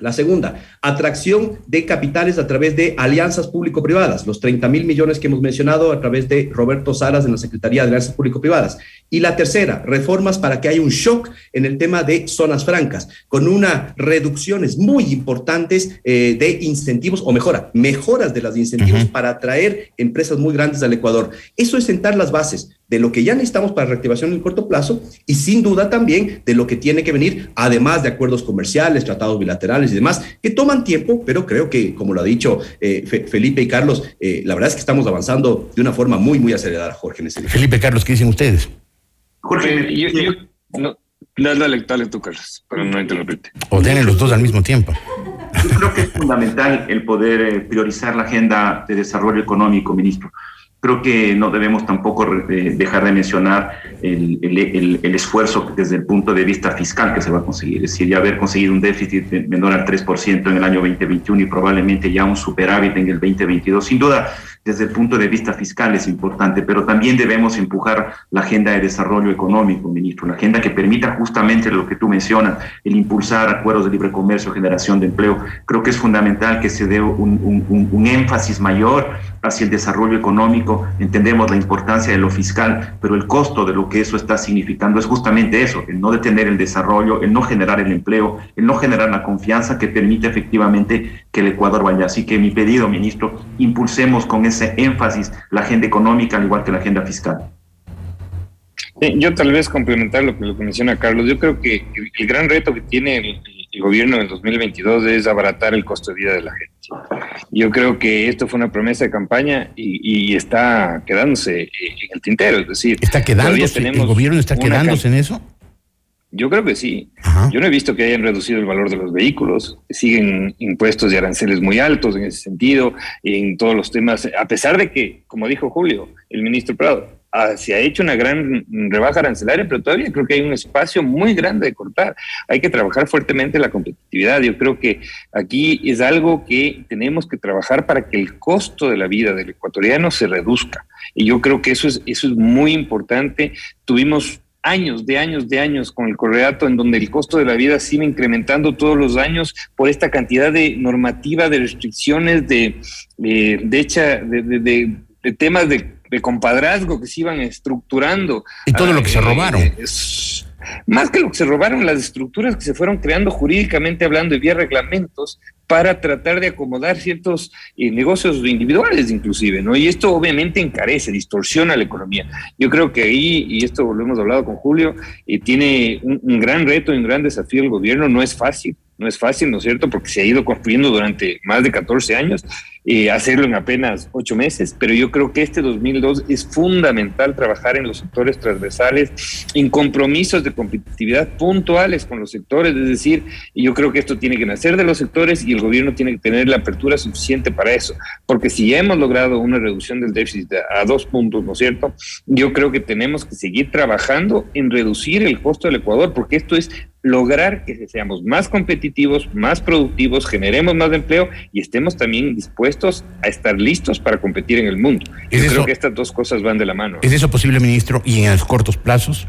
La segunda, atracción de capitales a través de alianzas público-privadas, los 30 mil millones que hemos mencionado a través de Roberto Saras en la Secretaría de Alianzas Público-Privadas. Y la tercera, reformas para que haya un shock en el tema de zonas francas, con unas reducciones muy importantes eh, de incentivos, o mejora, mejoras de los incentivos para atraer empresas muy grandes al Ecuador. Eso es sentar las bases de lo que ya necesitamos para reactivación en el corto plazo y sin duda también de lo que tiene que venir, además de acuerdos comerciales, tratados bilaterales y demás, que toman tiempo, pero creo que, como lo ha dicho eh, Felipe y Carlos, eh, la verdad es que estamos avanzando de una forma muy, muy acelerada, Jorge. En ese Felipe, Carlos, ¿qué dicen ustedes? Jorge, yo, yo, no, dale, dale, tú, Carlos, para no interrumpirte. O den los dos al mismo tiempo. Yo creo que es fundamental el poder eh, priorizar la agenda de desarrollo económico, ministro creo que no debemos tampoco dejar de mencionar el, el, el, esfuerzo desde el punto de vista fiscal que se va a conseguir. Es decir, ya haber conseguido un déficit menor al 3% en el año 2021 y probablemente ya un superávit en el 2022. Sin duda, desde el punto de vista fiscal es importante, pero también debemos empujar la agenda de desarrollo económico, ministro, la agenda que permita justamente lo que tú mencionas, el impulsar acuerdos de libre comercio, generación de empleo. Creo que es fundamental que se dé un énfasis mayor hacia el desarrollo económico. Entendemos la importancia de lo fiscal, pero el costo de lo que eso está significando es justamente eso, el no detener el desarrollo, el no generar el empleo, el no generar la confianza que permite efectivamente que el Ecuador vaya. Así que mi pedido, ministro, impulsemos con ese énfasis la agenda económica al igual que la agenda fiscal. yo tal vez complementar lo que, lo que menciona Carlos, yo creo que el, gran reto que tiene el, gobierno en el 2022 es abaratar el costo de vida de la gente. Yo creo que esto fue una promesa de campaña y, está quedándose en el tintero, es decir, ¿está quedándose? ¿El gobierno está quedándose en eso? Yo creo que sí. Yo no he visto que hayan reducido el valor de los vehículos. Siguen impuestos y aranceles muy altos en ese sentido, en todos los temas, a pesar de que, como dijo Julio, el ministro Prado, ah, se ha hecho una gran rebaja arancelaria, pero todavía creo que hay un espacio muy grande de cortar. Hay que trabajar fuertemente la competitividad. Yo creo que aquí es algo que tenemos que trabajar para que el costo de la vida del ecuatoriano se reduzca. Y yo creo que eso es, eso es muy importante. Tuvimos años, de años, de años con el correato, en donde el costo de la vida sigue incrementando todos los años por esta cantidad de normativa, de restricciones, de, de, hecha, de, temas de, compadrazgo que se iban estructurando. Y todo lo que se robaron. Eh, más que lo que se robaron, las estructuras que se fueron creando jurídicamente hablando y vía reglamentos para tratar de acomodar ciertos eh, negocios individuales inclusive, ¿no? Y esto obviamente encarece, distorsiona la economía. Yo creo que ahí, y esto lo hemos hablado con Julio, eh, tiene un, un gran reto y un gran desafío el gobierno, no es fácil, no es fácil, ¿no es cierto? Porque se ha ido construyendo durante más de 14 años, hacerlo en apenas ocho meses, pero yo creo que este 2002 es fundamental trabajar en los sectores transversales, en compromisos de competitividad puntuales con los sectores, es decir, yo creo que esto tiene que nacer de los sectores y el gobierno tiene que tener la apertura suficiente para eso, porque si ya hemos logrado una reducción del déficit a dos puntos, ¿no es cierto? Yo creo que tenemos que seguir trabajando en reducir el costo del Ecuador, porque esto es lograr que seamos más competitivos, más productivos, generemos más empleo y estemos también dispuestos a estar listos para competir en el mundo. Yo creo que estas dos cosas van de la mano. ¿Es eso posible, ministro, y en los cortos plazos?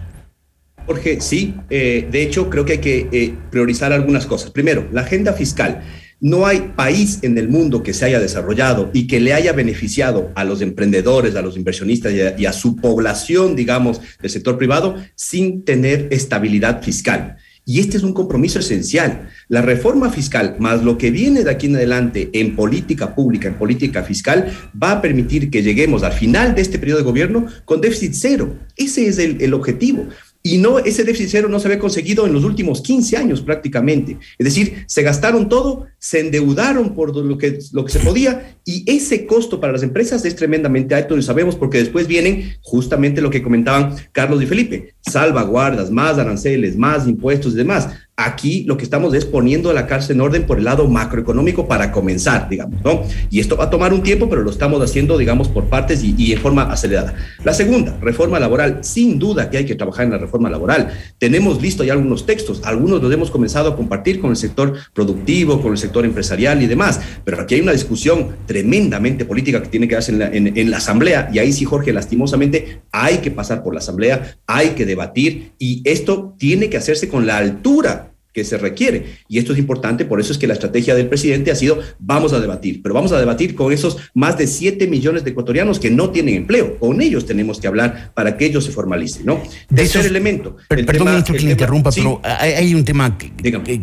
Jorge, sí. Eh, de hecho, creo que hay que eh, priorizar algunas cosas. Primero, la agenda fiscal. No hay país en el mundo que se haya desarrollado y que le haya beneficiado a los emprendedores, a los inversionistas y a, y a su población, digamos, del sector privado, sin tener estabilidad fiscal. Y este es un compromiso esencial. La reforma fiscal, más lo que viene de aquí en adelante en política pública, en política fiscal, va a permitir que lleguemos al final de este periodo de gobierno con déficit cero. Ese es el, objetivo. Y no, ese déficit cero no se había conseguido en los últimos 15 años prácticamente. Es decir, se gastaron todo se endeudaron por lo que, lo que se podía y ese costo para las empresas es tremendamente alto y sabemos porque después vienen justamente lo que comentaban Carlos y Felipe, salvaguardas, más aranceles, más impuestos y demás. Aquí lo que estamos es poniendo la cárcel en orden por el lado macroeconómico para comenzar, digamos, ¿no? Y esto va a tomar un tiempo, pero lo estamos haciendo, digamos, por partes y, y, en forma acelerada. La segunda, reforma laboral. Sin duda que hay que trabajar en la reforma laboral. Tenemos listo ya algunos textos, algunos los hemos comenzado a compartir con el sector productivo, con el sector empresarial y demás, pero aquí hay una discusión tremendamente política que tiene que darse en la, en, en la Asamblea y ahí sí, Jorge, lastimosamente hay que pasar por la Asamblea, hay que debatir y esto tiene que hacerse con la altura que se requiere. Y esto es importante, por eso es que la estrategia del presidente ha sido, vamos a debatir, pero vamos a debatir con esos más de 7 millones de ecuatorianos que no tienen empleo. Con ellos tenemos que hablar para que ellos se formalicen, ¿no? Tercer elemento. Per, perdón, tema, que le interrumpa, sí, pero hay, hay, un tema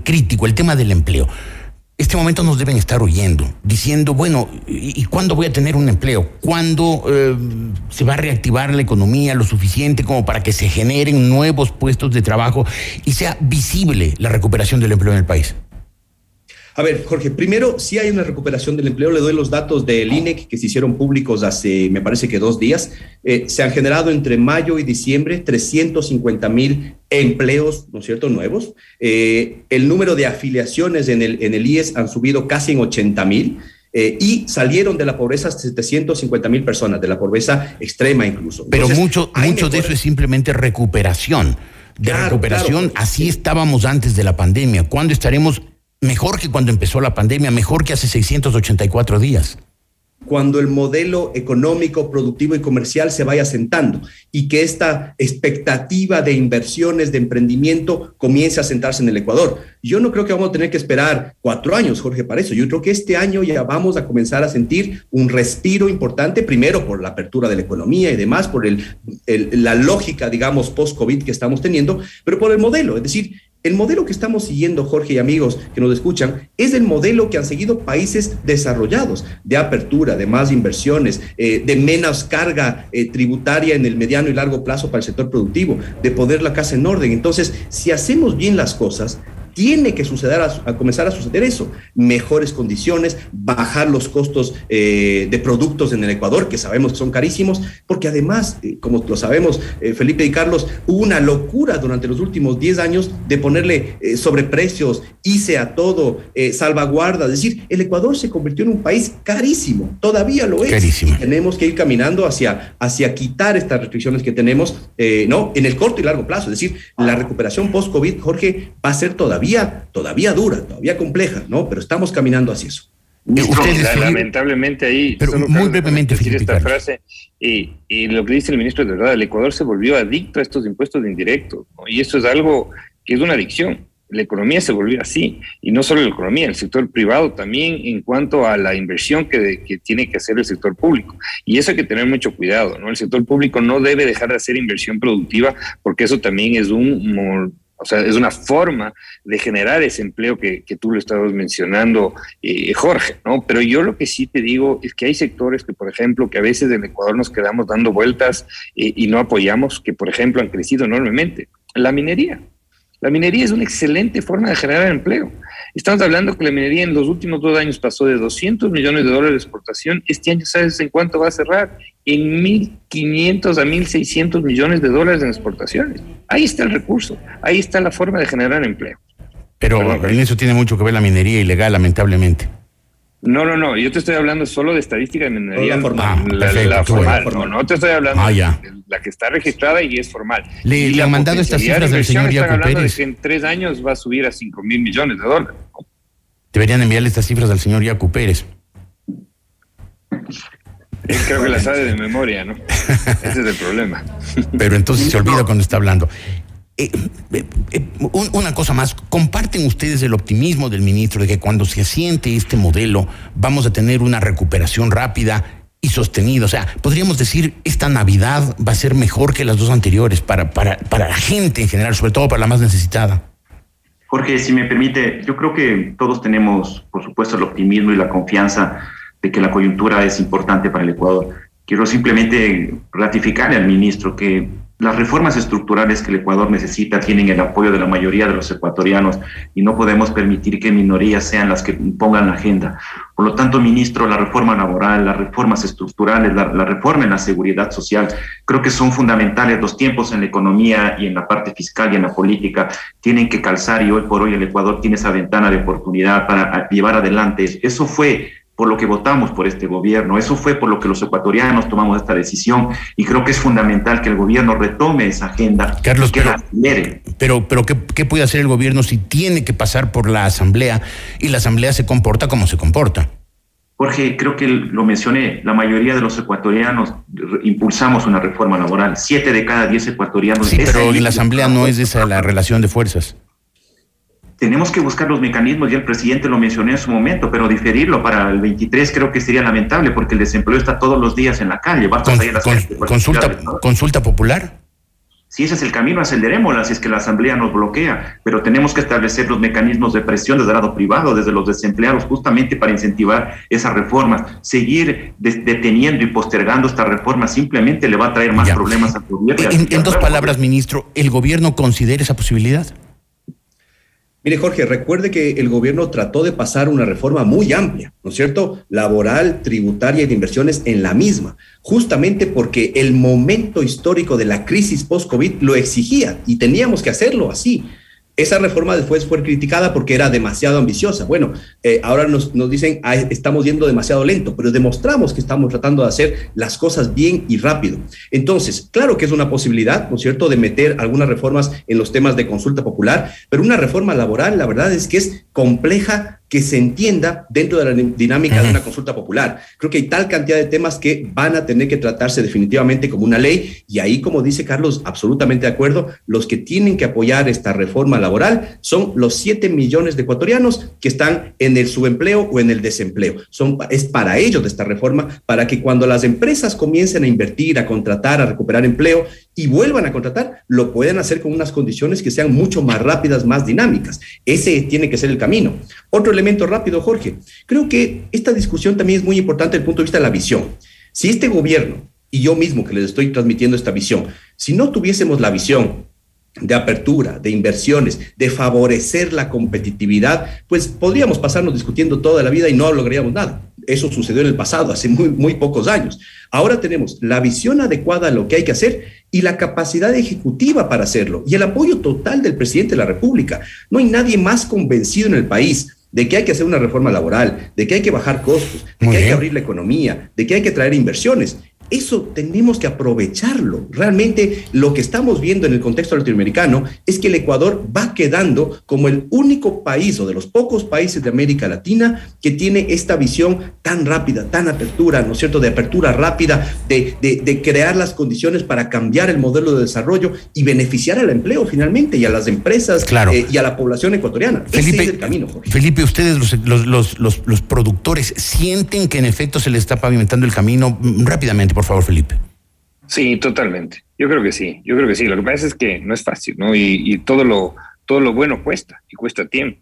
crítico, el tema del empleo este momento nos deben estar oyendo, diciendo, bueno, ¿y, cuándo voy a tener un empleo? ¿Cuándo eh, se va a reactivar la economía lo suficiente como para que se generen nuevos puestos de trabajo y sea visible la recuperación del empleo en el país? A ver, Jorge, primero, si hay una recuperación del empleo. Le doy los datos del INEC que se hicieron públicos hace, me parece que dos días. Eh, se han generado entre mayo y diciembre 350 mil empleos, ¿no es cierto?, nuevos. Eh, el número de afiliaciones en el, en el IES han subido casi en 80 mil. Eh, y salieron de la pobreza 750 mil personas, de la pobreza extrema incluso. Entonces, Pero mucho, mucho de eso es simplemente recuperación. De claro, recuperación, claro. así estábamos antes de la pandemia. ¿Cuándo estaremos mejor que cuando empezó la pandemia, mejor que hace 684 días. Cuando el modelo económico, productivo y comercial se vaya sentando y que esta expectativa de inversiones, de emprendimiento comience a sentarse en el Ecuador. Yo no creo que vamos a tener que esperar cuatro años, Jorge, para eso. Yo creo que este año ya vamos a comenzar a sentir un respiro importante, primero por la apertura de la economía y demás, por la lógica, digamos, post-COVID que estamos teniendo, pero por el modelo. Es decir, el modelo que estamos siguiendo, Jorge y amigos que nos escuchan, es el modelo que han seguido países desarrollados, de apertura, de más inversiones, eh, de menos carga eh, tributaria en el mediano y largo plazo para el sector productivo, de poner la casa en orden. Entonces, si hacemos bien las cosas, tiene que suceder a, a, comenzar a suceder eso, mejores condiciones, bajar los costos eh, de productos en el Ecuador, que sabemos que son carísimos, porque además, eh, como lo sabemos, eh, Felipe y Carlos, hubo una locura durante los últimos 10 años de ponerle sobreprecios, hice a todo, salvaguardas, es decir, el Ecuador se convirtió en un país carísimo, todavía lo es. Carísimo. Tenemos que ir caminando hacia, hacia quitar estas restricciones que tenemos, ¿no? En el corto y largo plazo, es decir, la recuperación post-COVID, Jorge, va a ser todavía todavía, todavía dura, todavía compleja, ¿no? Pero estamos caminando hacia eso. Ustedes, lamentablemente ahí, pero muy brevemente, decir esta frase, y, y, lo que dice el ministro de verdad, el Ecuador se volvió adicto a estos impuestos indirectos, ¿no? y esto es algo que es una adicción. La economía se volvió así, y no solo la economía, el sector privado también en cuanto a la inversión que, que tiene que hacer el sector público. Y eso hay que tener mucho cuidado, ¿no? El sector público no debe dejar de hacer inversión productiva, porque eso también es un o sea, es una forma de generar ese empleo que, que tú lo estabas mencionando, eh, Jorge, ¿no? Pero yo lo que sí te digo es que hay sectores que, por ejemplo, que a veces en Ecuador nos quedamos dando vueltas eh, y no apoyamos, que, por ejemplo, han crecido enormemente. La minería. La minería es una excelente forma de generar empleo. Estamos hablando que la minería en los últimos dos años pasó de 200 millones de dólares de exportación. Este año, ¿sabes en cuánto va a cerrar? En 1.500 a 1.600 millones de dólares en exportaciones. Ahí está el recurso. Ahí está la forma de generar empleo. Pero Perdón, en eso tiene mucho que ver la minería ilegal, lamentablemente. No, no, no. Yo te estoy hablando solo de estadística de minería. La formal. Ah, la, perfecto, la formal. No, no te estoy hablando ah, ya. de la que está registrada y es formal. Le, y le han mandado estas cifras del señor Yacu hablando Pérez. de que en tres años va a subir a 5 mil millones de dólares. Deberían enviarle estas cifras al señor Yacu Pérez. Él creo que la sabe de memoria, ¿no? Ese es el problema. Pero entonces se olvida cuando está hablando. Eh, eh, eh, una cosa más, ¿comparten ustedes el optimismo del ministro de que cuando se asiente este modelo vamos a tener una recuperación rápida y sostenida? O sea, podríamos decir, esta Navidad va a ser mejor que las dos anteriores para, para, para la gente en general, sobre todo para la más necesitada. Jorge, si me permite, yo creo que todos tenemos, por supuesto, el optimismo y la confianza de que la coyuntura es importante para el Ecuador. Quiero simplemente ratificarle al ministro que las reformas estructurales que el Ecuador necesita tienen el apoyo de la mayoría de los ecuatorianos y no podemos permitir que minorías sean las que pongan la agenda. Por lo tanto, ministro, la reforma laboral, las reformas estructurales, la, la, reforma en la seguridad social, creo que son fundamentales. Los tiempos en la economía y en la parte fiscal y en la política tienen que calzar y hoy por hoy el Ecuador tiene esa ventana de oportunidad para llevar adelante. Eso fue por lo que votamos por este gobierno. Eso fue por lo que los ecuatorianos tomamos esta decisión y creo que es fundamental que el gobierno retome esa agenda. Carlos, que pero, la pero, pero ¿qué, ¿qué puede hacer el gobierno si tiene que pasar por la asamblea y la asamblea se comporta como se comporta? Jorge, creo que lo mencioné, la mayoría de los ecuatorianos impulsamos una reforma laboral. Siete de cada diez ecuatorianos. Sí, pero en la asamblea no es esa la relación de fuerzas tenemos que buscar los mecanismos, ya el presidente lo mencionó en su momento, pero diferirlo para el 23 creo que sería lamentable porque el desempleo está todos los días en la calle. Con, con, calles, consulta, ¿no? ¿Consulta popular? Si ese es el camino, acelerémosla si es que la Asamblea nos bloquea, pero tenemos que establecer los mecanismos de presión desde el lado privado, desde los desempleados, justamente para incentivar esas reformas. Seguir deteniendo y postergando esta reforma simplemente le va a traer más ya. problemas al gobierno. En, en dos palabras, ministro, ¿el gobierno considera esa posibilidad? Mire, Jorge, recuerde que el gobierno trató de pasar una reforma muy amplia, ¿no es cierto? Laboral, tributaria y de inversiones en la misma, justamente porque el momento histórico de la crisis post-COVID lo exigía y teníamos que hacerlo así. Esa reforma después fue criticada porque era demasiado ambiciosa. Bueno, eh, ahora nos, nos dicen, ah, estamos yendo demasiado lento, pero demostramos que estamos tratando de hacer las cosas bien y rápido. Entonces, claro que es una posibilidad, ¿no es cierto?, de meter algunas reformas en los temas de consulta popular, pero una reforma laboral, la verdad es que es compleja que se entienda dentro de la dinámica de una consulta popular. Creo que hay tal cantidad de temas que van a tener que tratarse definitivamente como una ley y ahí, como dice Carlos, absolutamente de acuerdo, los que tienen que apoyar esta reforma laboral son los 7 millones de ecuatorianos que están en el subempleo o en el desempleo. Son, es para ellos de esta reforma, para que cuando las empresas comiencen a invertir, a contratar, a recuperar empleo y vuelvan a contratar, lo puedan hacer con unas condiciones que sean mucho más rápidas, más dinámicas. Ese tiene que ser el camino. Otro elemento rápido, Jorge. Creo que esta discusión también es muy importante desde el punto de vista de la visión. Si este gobierno y yo mismo que les estoy transmitiendo esta visión, si no tuviésemos la visión de apertura, de inversiones, de favorecer la competitividad, pues podríamos pasarnos discutiendo toda la vida y no lograríamos nada. Eso sucedió en el pasado, hace muy, muy pocos años. Ahora tenemos la visión adecuada a lo que hay que hacer y la capacidad ejecutiva para hacerlo y el apoyo total del presidente de la República. No hay nadie más convencido en el país de que hay que hacer una reforma laboral, de que hay que bajar costos, de Muy que bien. hay que abrir la economía, de que hay que traer inversiones. Eso tenemos que aprovecharlo. Realmente lo que estamos viendo en el contexto latinoamericano es que el Ecuador va quedando como el único país o de los pocos países de América Latina que tiene esta visión tan rápida, tan apertura, ¿no es cierto?, de apertura rápida, de, de, de crear las condiciones para cambiar el modelo de desarrollo y beneficiar al empleo finalmente y a las empresas claro. eh, y a la población ecuatoriana. Felipe, Ese es el camino, Jorge. Felipe, ustedes, los, los, los, los, los productores, ¿sienten que en efecto se les está pavimentando el camino rápidamente? Por favor, Felipe. Sí, totalmente. Yo creo que sí. Yo creo que sí. Lo que pasa es que no es fácil, ¿no? Y, y todo lo todo lo bueno cuesta y cuesta tiempo.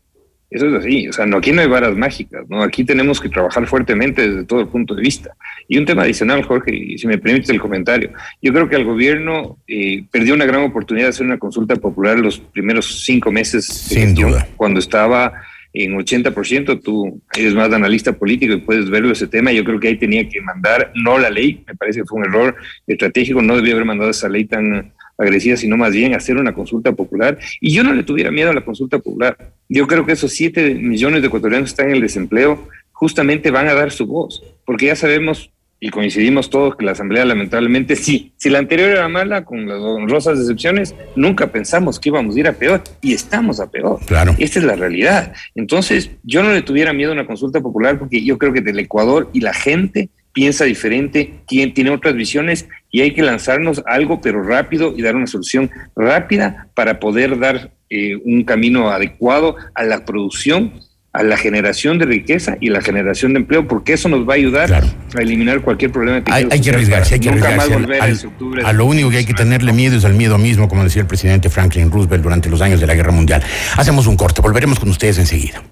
Eso es así. O sea, no, aquí no hay varas mágicas, ¿no? Aquí tenemos que trabajar fuertemente desde todo el punto de vista. Y un tema adicional, Jorge, y si me permites el comentario. Yo creo que el gobierno eh, perdió una gran oportunidad de hacer una consulta popular los primeros cinco meses. Sin duda. Cuando estaba en 80%, tú eres más analista político y puedes verlo ese tema. Yo creo que ahí tenía que mandar, no la ley, me parece que fue un error estratégico, no debía haber mandado esa ley tan agresiva, sino más bien hacer una consulta popular. Y yo no le tuviera miedo a la consulta popular. Yo creo que esos 7 millones de ecuatorianos que están en el desempleo justamente van a dar su voz, porque ya sabemos y coincidimos todos que la Asamblea lamentablemente sí, si la anterior era mala con las honrosas decepciones, nunca pensamos que íbamos a ir a peor y estamos a peor. Claro. Esta es la realidad. Entonces, yo no le tuviera miedo a una consulta popular porque yo creo que del Ecuador y la gente piensa diferente, tiene, tiene otras visiones y hay que lanzarnos algo, pero rápido y dar una solución rápida para poder dar eh, un camino adecuado a la producción a la generación de riqueza y la generación de empleo, porque eso nos va a ayudar claro. a eliminar cualquier problema. Hay, hay, que arriesgarse, hay que nunca arriesgarse. Más volver al, octubre a lo único que hay que tenerle miedo es al miedo mismo, como decía el presidente Franklin Roosevelt durante los años de la Guerra Mundial. Hacemos un corte, volveremos con ustedes enseguida.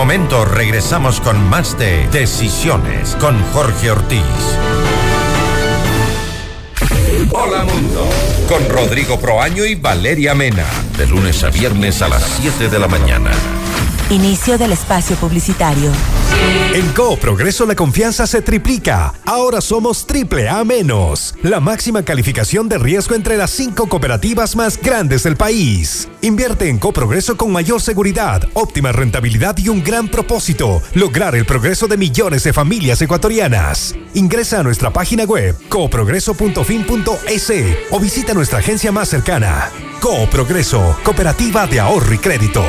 momento regresamos con más de Decisiones con Jorge Ortiz. Hola Mundo, con Rodrigo Proaño y Valeria Mena, de lunes a viernes a las 7 de la mañana. Inicio del espacio publicitario. En Coop Progreso la confianza se triplica. Ahora somos triple A menos. La máxima calificación de riesgo entre las cinco cooperativas más grandes del país. Invierte en Coop Progreso con mayor seguridad, óptima rentabilidad y un gran propósito: lograr el progreso de millones de familias ecuatorianas. Ingresa a nuestra página web cooprogreso.fin.es o visita nuestra agencia más cercana. Coop Progreso, Cooperativa de Ahorro y Crédito.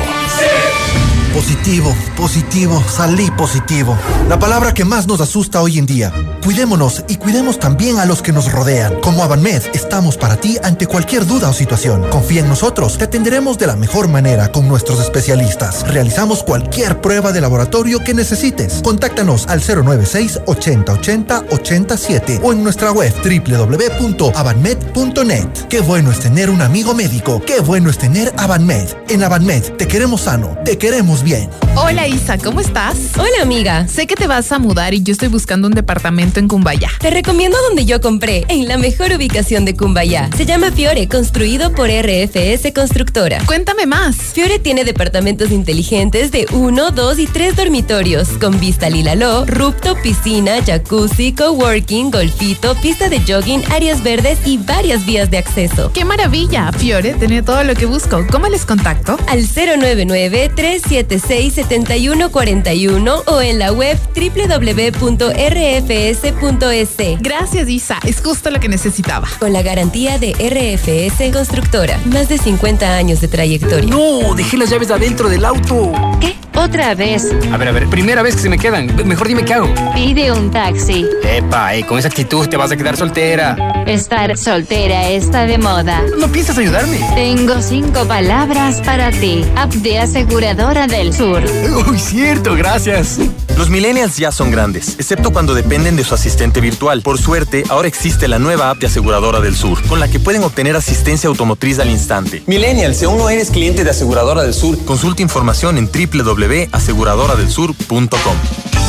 Positivo, positivo, salí positivo. La palabra que más nos asusta hoy en día. Cuidémonos y cuidemos también a los que nos rodean. Como Avanmed, estamos para ti ante cualquier duda o situación. Confía en nosotros, te atenderemos de la mejor manera con nuestros especialistas. Realizamos cualquier prueba de laboratorio que necesites. Contáctanos al 096 80 80 87 o en nuestra web www.avanmed.net. Qué bueno es tener un amigo médico. Qué bueno es tener Avanmed. En Avanmed te queremos sano, te queremos bien. Hola Isa, ¿cómo estás? Hola amiga. Sé que te vas a mudar y yo estoy buscando un departamento en Cumbayá. Te recomiendo donde yo compré, en la mejor ubicación de Cumbayá. Se llama Fiore, construido por RFS Constructora. Cuéntame más. Fiore tiene departamentos inteligentes de uno, dos y tres dormitorios, con vista Lilaló, rooftop, piscina, jacuzzi, coworking, golfito, pista de jogging, áreas verdes y varias vías de acceso. ¡Qué maravilla! Fiore tiene todo lo que busco. ¿Cómo les contacto? Al 099 376 7141 o en la web www.rfs.es. Gracias, Isa. Es justo lo que necesitaba. Con la garantía de RFS Constructora. Más de 50 años de trayectoria. No, dejé las llaves adentro del auto. ¿Qué? ¿Otra vez? A ver, a ver, primera vez que se me quedan. Mejor dime qué hago. Pide un taxi. Epa, eh, con esa actitud te vas a quedar soltera. Estar soltera está de moda. ¿No piensas ayudarme? Tengo cinco palabras para ti. App de aseguradora del sur. Uy, cierto, gracias. Los millennials ya son grandes, excepto cuando dependen de su asistente virtual. Por suerte, ahora existe la nueva app de Aseguradora del Sur, con la que pueden obtener asistencia automotriz al instante. Millennials, si aún no eres cliente de Aseguradora del Sur, consulta información en www.aseguradoradelsur.com.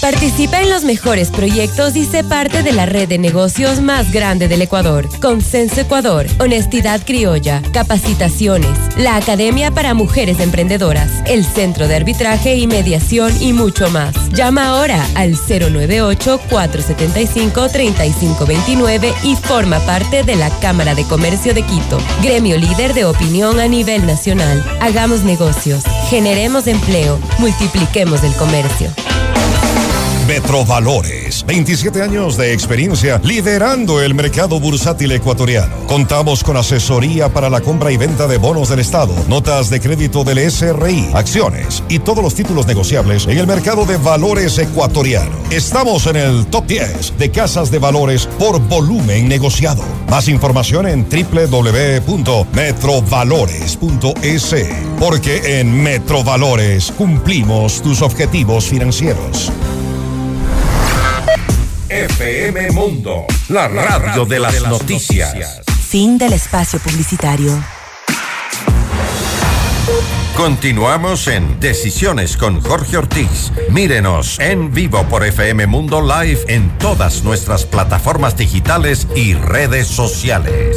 Participa en los mejores proyectos y sé parte de la red de negocios más grande del Ecuador. Consenso Ecuador, Honestidad Criolla, Capacitaciones, la Academia para Mujeres Emprendedoras, el Centro de Arbitraje y Mediación y mucho más. Llama ahora al 098-475-3529 y forma parte de la Cámara de Comercio de Quito, gremio líder de opinión a nivel nacional. Hagamos negocios, generemos empleo, multipliquemos el comercio. Metrovalores. 27 años de experiencia liderando el mercado bursátil ecuatoriano. Contamos con asesoría para la compra y venta de bonos del Estado, notas de crédito del SRI, acciones y todos los títulos negociables en el mercado de valores ecuatoriano. Estamos en el top 10 de casas de valores por volumen negociado. Más información en www.metrovalores.es. Porque en Metrovalores cumplimos tus objetivos financieros. FM Mundo, la radio de las noticias. Fin del espacio publicitario. Continuamos en Decisiones con Jorge Ortiz. Mírenos en vivo por FM Mundo Live en todas nuestras plataformas digitales y redes sociales.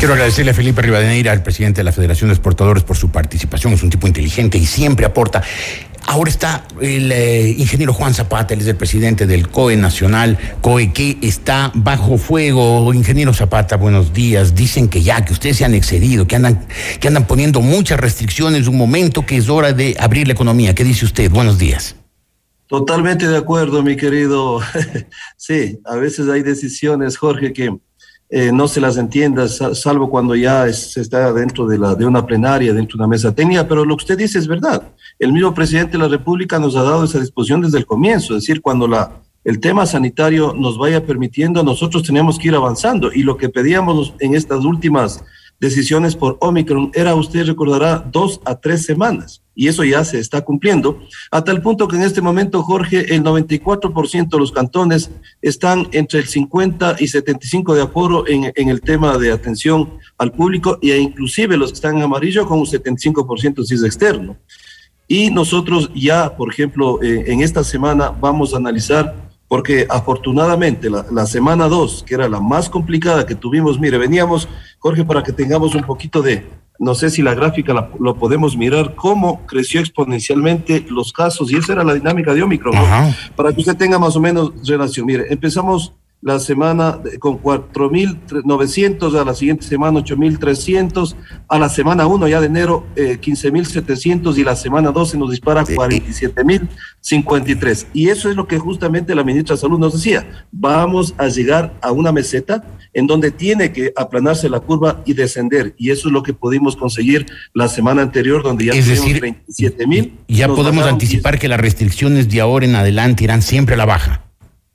Quiero agradecerle a Felipe Rivadeneira, al presidente de la Federación de Exportadores, por su participación. Es un tipo inteligente y siempre aporta. Ahora está el eh, ingeniero Juan Zapata, él es el presidente del COE Nacional, COE que está bajo fuego. Ingeniero Zapata, buenos días. Dicen que ya, que ustedes se han excedido, que andan, que andan poniendo muchas restricciones, un momento que es hora de abrir la economía. ¿Qué dice usted? Buenos días. Totalmente de acuerdo, mi querido. sí, a veces hay decisiones, Jorge, que eh, no se las entienda, salvo cuando ya se está dentro de, una plenaria, dentro de una mesa técnica, pero lo que usted dice es verdad. El mismo presidente de la República nos ha dado esa disposición desde el comienzo, es decir, cuando el tema sanitario nos vaya permitiendo, nosotros tenemos que ir avanzando. Y lo que pedíamos en estas últimas decisiones por Omicron era, usted recordará, dos a tres semanas. Y eso ya se está cumpliendo, a tal punto que en este momento, Jorge, el 94% de los cantones están entre el 50 y 75 de aforo en, en el tema de atención al público e inclusive los que están en amarillo con un 75% si es externo. Y nosotros ya, por ejemplo, eh, en esta semana vamos a analizar porque afortunadamente la, la semana 2, que era la más complicada que tuvimos, mire, veníamos, Jorge, para que tengamos un poquito de, no sé si la gráfica la, lo podemos mirar, cómo creció exponencialmente los casos, y esa era la dinámica de Omicron, ¿no? para que usted tenga más o menos relación. Mire, empezamos la semana con 4.900, a la siguiente semana 8.300, a la semana 1 ya de enero eh, 15.700 y la semana 12 nos dispara 47.053. Y eso es lo que justamente la ministra de Salud nos decía, vamos a llegar a una meseta en donde tiene que aplanarse la curva y descender. Y eso es lo que pudimos conseguir la semana anterior, donde ya Es decir, 27.000. Ya podemos anticipar que las restricciones de ahora en adelante irán siempre a la baja.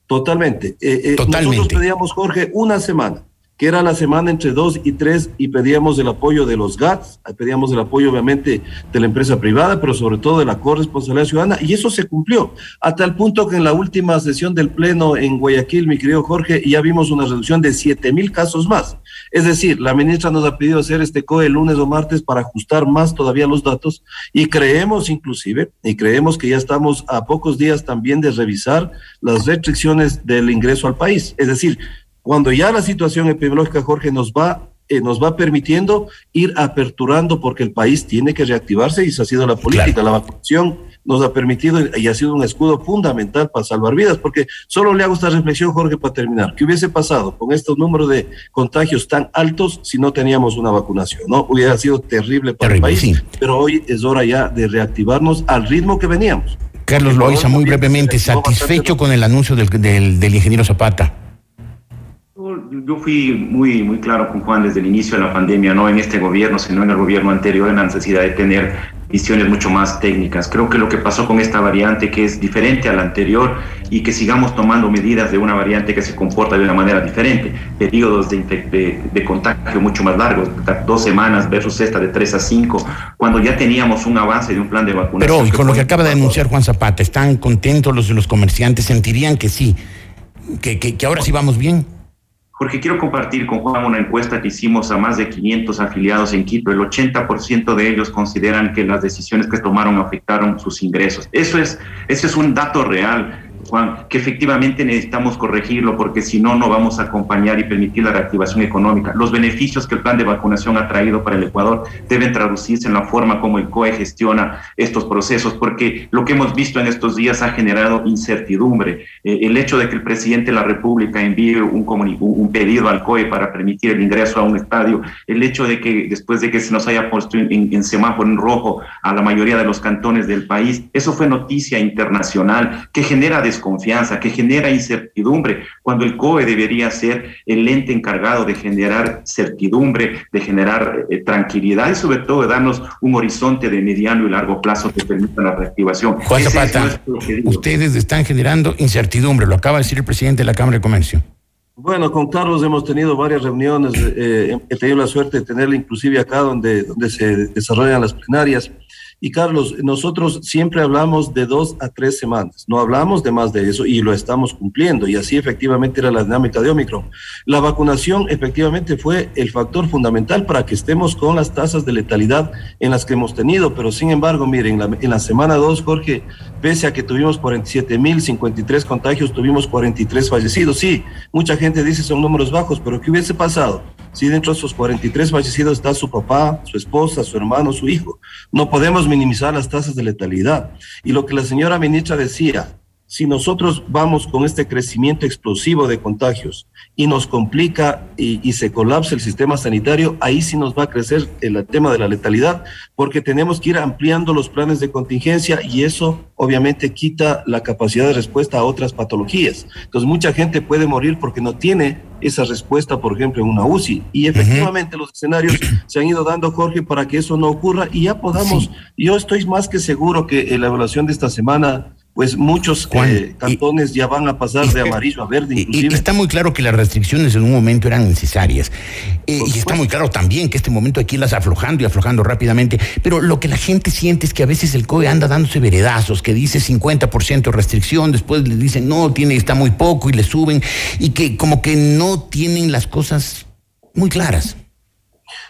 Totalmente. Eh, eh, Totalmente. Nosotros pedíamos, Jorge, una semana, que era la semana entre dos y tres, y pedíamos el apoyo de los GATS, pedíamos el apoyo, obviamente, de la empresa privada, pero sobre todo de la corresponsabilidad ciudadana, y eso se cumplió, hasta el punto que en la última sesión del Pleno en Guayaquil, mi querido Jorge, ya vimos una reducción de 7 mil casos más. Es decir, la ministra nos ha pedido hacer este COE el lunes o martes para ajustar más todavía los datos, y creemos inclusive, y creemos que ya estamos a pocos días también de revisar las restricciones del ingreso al país. Es decir, cuando ya la situación epidemiológica, Jorge, nos va, eh, nos va permitiendo ir aperturando porque el país tiene que reactivarse y esa ha sido la política. La vacunación nos ha permitido y ha sido un escudo fundamental para salvar vidas, porque solo le hago esta reflexión, Jorge, para terminar. ¿Qué hubiese pasado con estos números de contagios tan altos si no teníamos una vacunación? ¿no? Hubiera sido terrible para el país, pero hoy es hora ya de reactivarnos al ritmo que veníamos. Carlos Loaiza, muy brevemente, satisfecho con el anuncio del, del, del ingeniero Zapata. Yo fui muy, muy claro con Juan desde el inicio de la pandemia, no en este gobierno, sino en el gobierno anterior, en la necesidad de tener visiones mucho más técnicas. Creo que lo que pasó con esta variante, que es diferente a la anterior, y que sigamos tomando medidas de una variante que se comporta de una manera diferente, periodos de, de, de contagio mucho más largos, dos semanas versus esta de tres a cinco, cuando ya teníamos un avance de un plan de vacunación. Pero, y con lo que acaba de anunciar Juan Zapata, ¿están contentos los, los comerciantes? ¿Sentirían que sí? ¿Que, que, que ahora sí vamos bien? Jorge, quiero compartir con Juan una encuesta que hicimos a más de 500 afiliados en Quito. El 80% de ellos consideran que las decisiones que tomaron afectaron sus ingresos. Eso es, eso es un dato real. Juan, que efectivamente necesitamos corregirlo porque si no, no vamos a acompañar y permitir la reactivación económica. Los beneficios que el plan de vacunación ha traído para el Ecuador deben traducirse en la forma como el COE gestiona estos procesos, porque lo que hemos visto en estos días ha generado incertidumbre. Eh, el hecho de que el presidente de la República envíe un, un pedido al COE para permitir el ingreso a un estadio, el hecho de que después de que se nos haya puesto en, en, en semáforo en rojo a la mayoría de los cantones del país, eso fue noticia internacional que genera desconfianza, que genera incertidumbre, cuando el COE debería ser el ente encargado de generar certidumbre, de generar eh, tranquilidad y sobre todo de darnos un horizonte de mediano y largo plazo que permita la reactivación. Juan Zapata, ustedes están generando incertidumbre, lo acaba de decir el presidente de la Cámara de Comercio. Bueno, con Carlos hemos tenido varias reuniones, eh, he tenido la suerte de tenerla inclusive acá donde, donde se desarrollan las plenarias. Y Carlos, nosotros siempre hablamos de dos a tres semanas, no hablamos de más de eso y lo estamos cumpliendo. Y así efectivamente era la dinámica de Omicron. La vacunación efectivamente fue el factor fundamental para que estemos con las tasas de letalidad en las que hemos tenido. Pero sin embargo, miren, en la, semana 2, Jorge, pese a que tuvimos 47 mil 53 contagios, tuvimos 43 fallecidos. Sí, mucha gente dice son números bajos, pero ¿qué hubiese pasado? Si dentro de esos 43 fallecidos está su papá, su esposa, su hermano, su hijo. No podemos minimizar las tasas de letalidad. Y lo que la señora ministra decía, si nosotros vamos con este crecimiento explosivo de contagios y nos complica y, y, se colapsa el sistema sanitario, ahí sí nos va a crecer el tema de la letalidad, porque tenemos que ir ampliando los planes de contingencia y eso obviamente quita la capacidad de respuesta a otras patologías. Entonces mucha gente puede morir porque no tiene esa respuesta, por ejemplo, en una UCI. Y efectivamente uh -huh. los escenarios se han ido dando, Jorge, para que eso no ocurra y ya podamos, sí. yo estoy más que seguro que en la evaluación de esta semana pues muchos eh, cantones ya van a pasar de amarillo a verde. Inclusive. está muy claro que las restricciones en un momento eran necesarias. Eh, y está muy claro también que este momento hay que irlas aflojando y aflojando rápidamente. Pero lo que la gente siente es que a veces el COE anda dándose veredazos, que dice 50% restricción, después le dicen no, tiene, está muy poco y le suben, y que como que no tienen las cosas muy claras.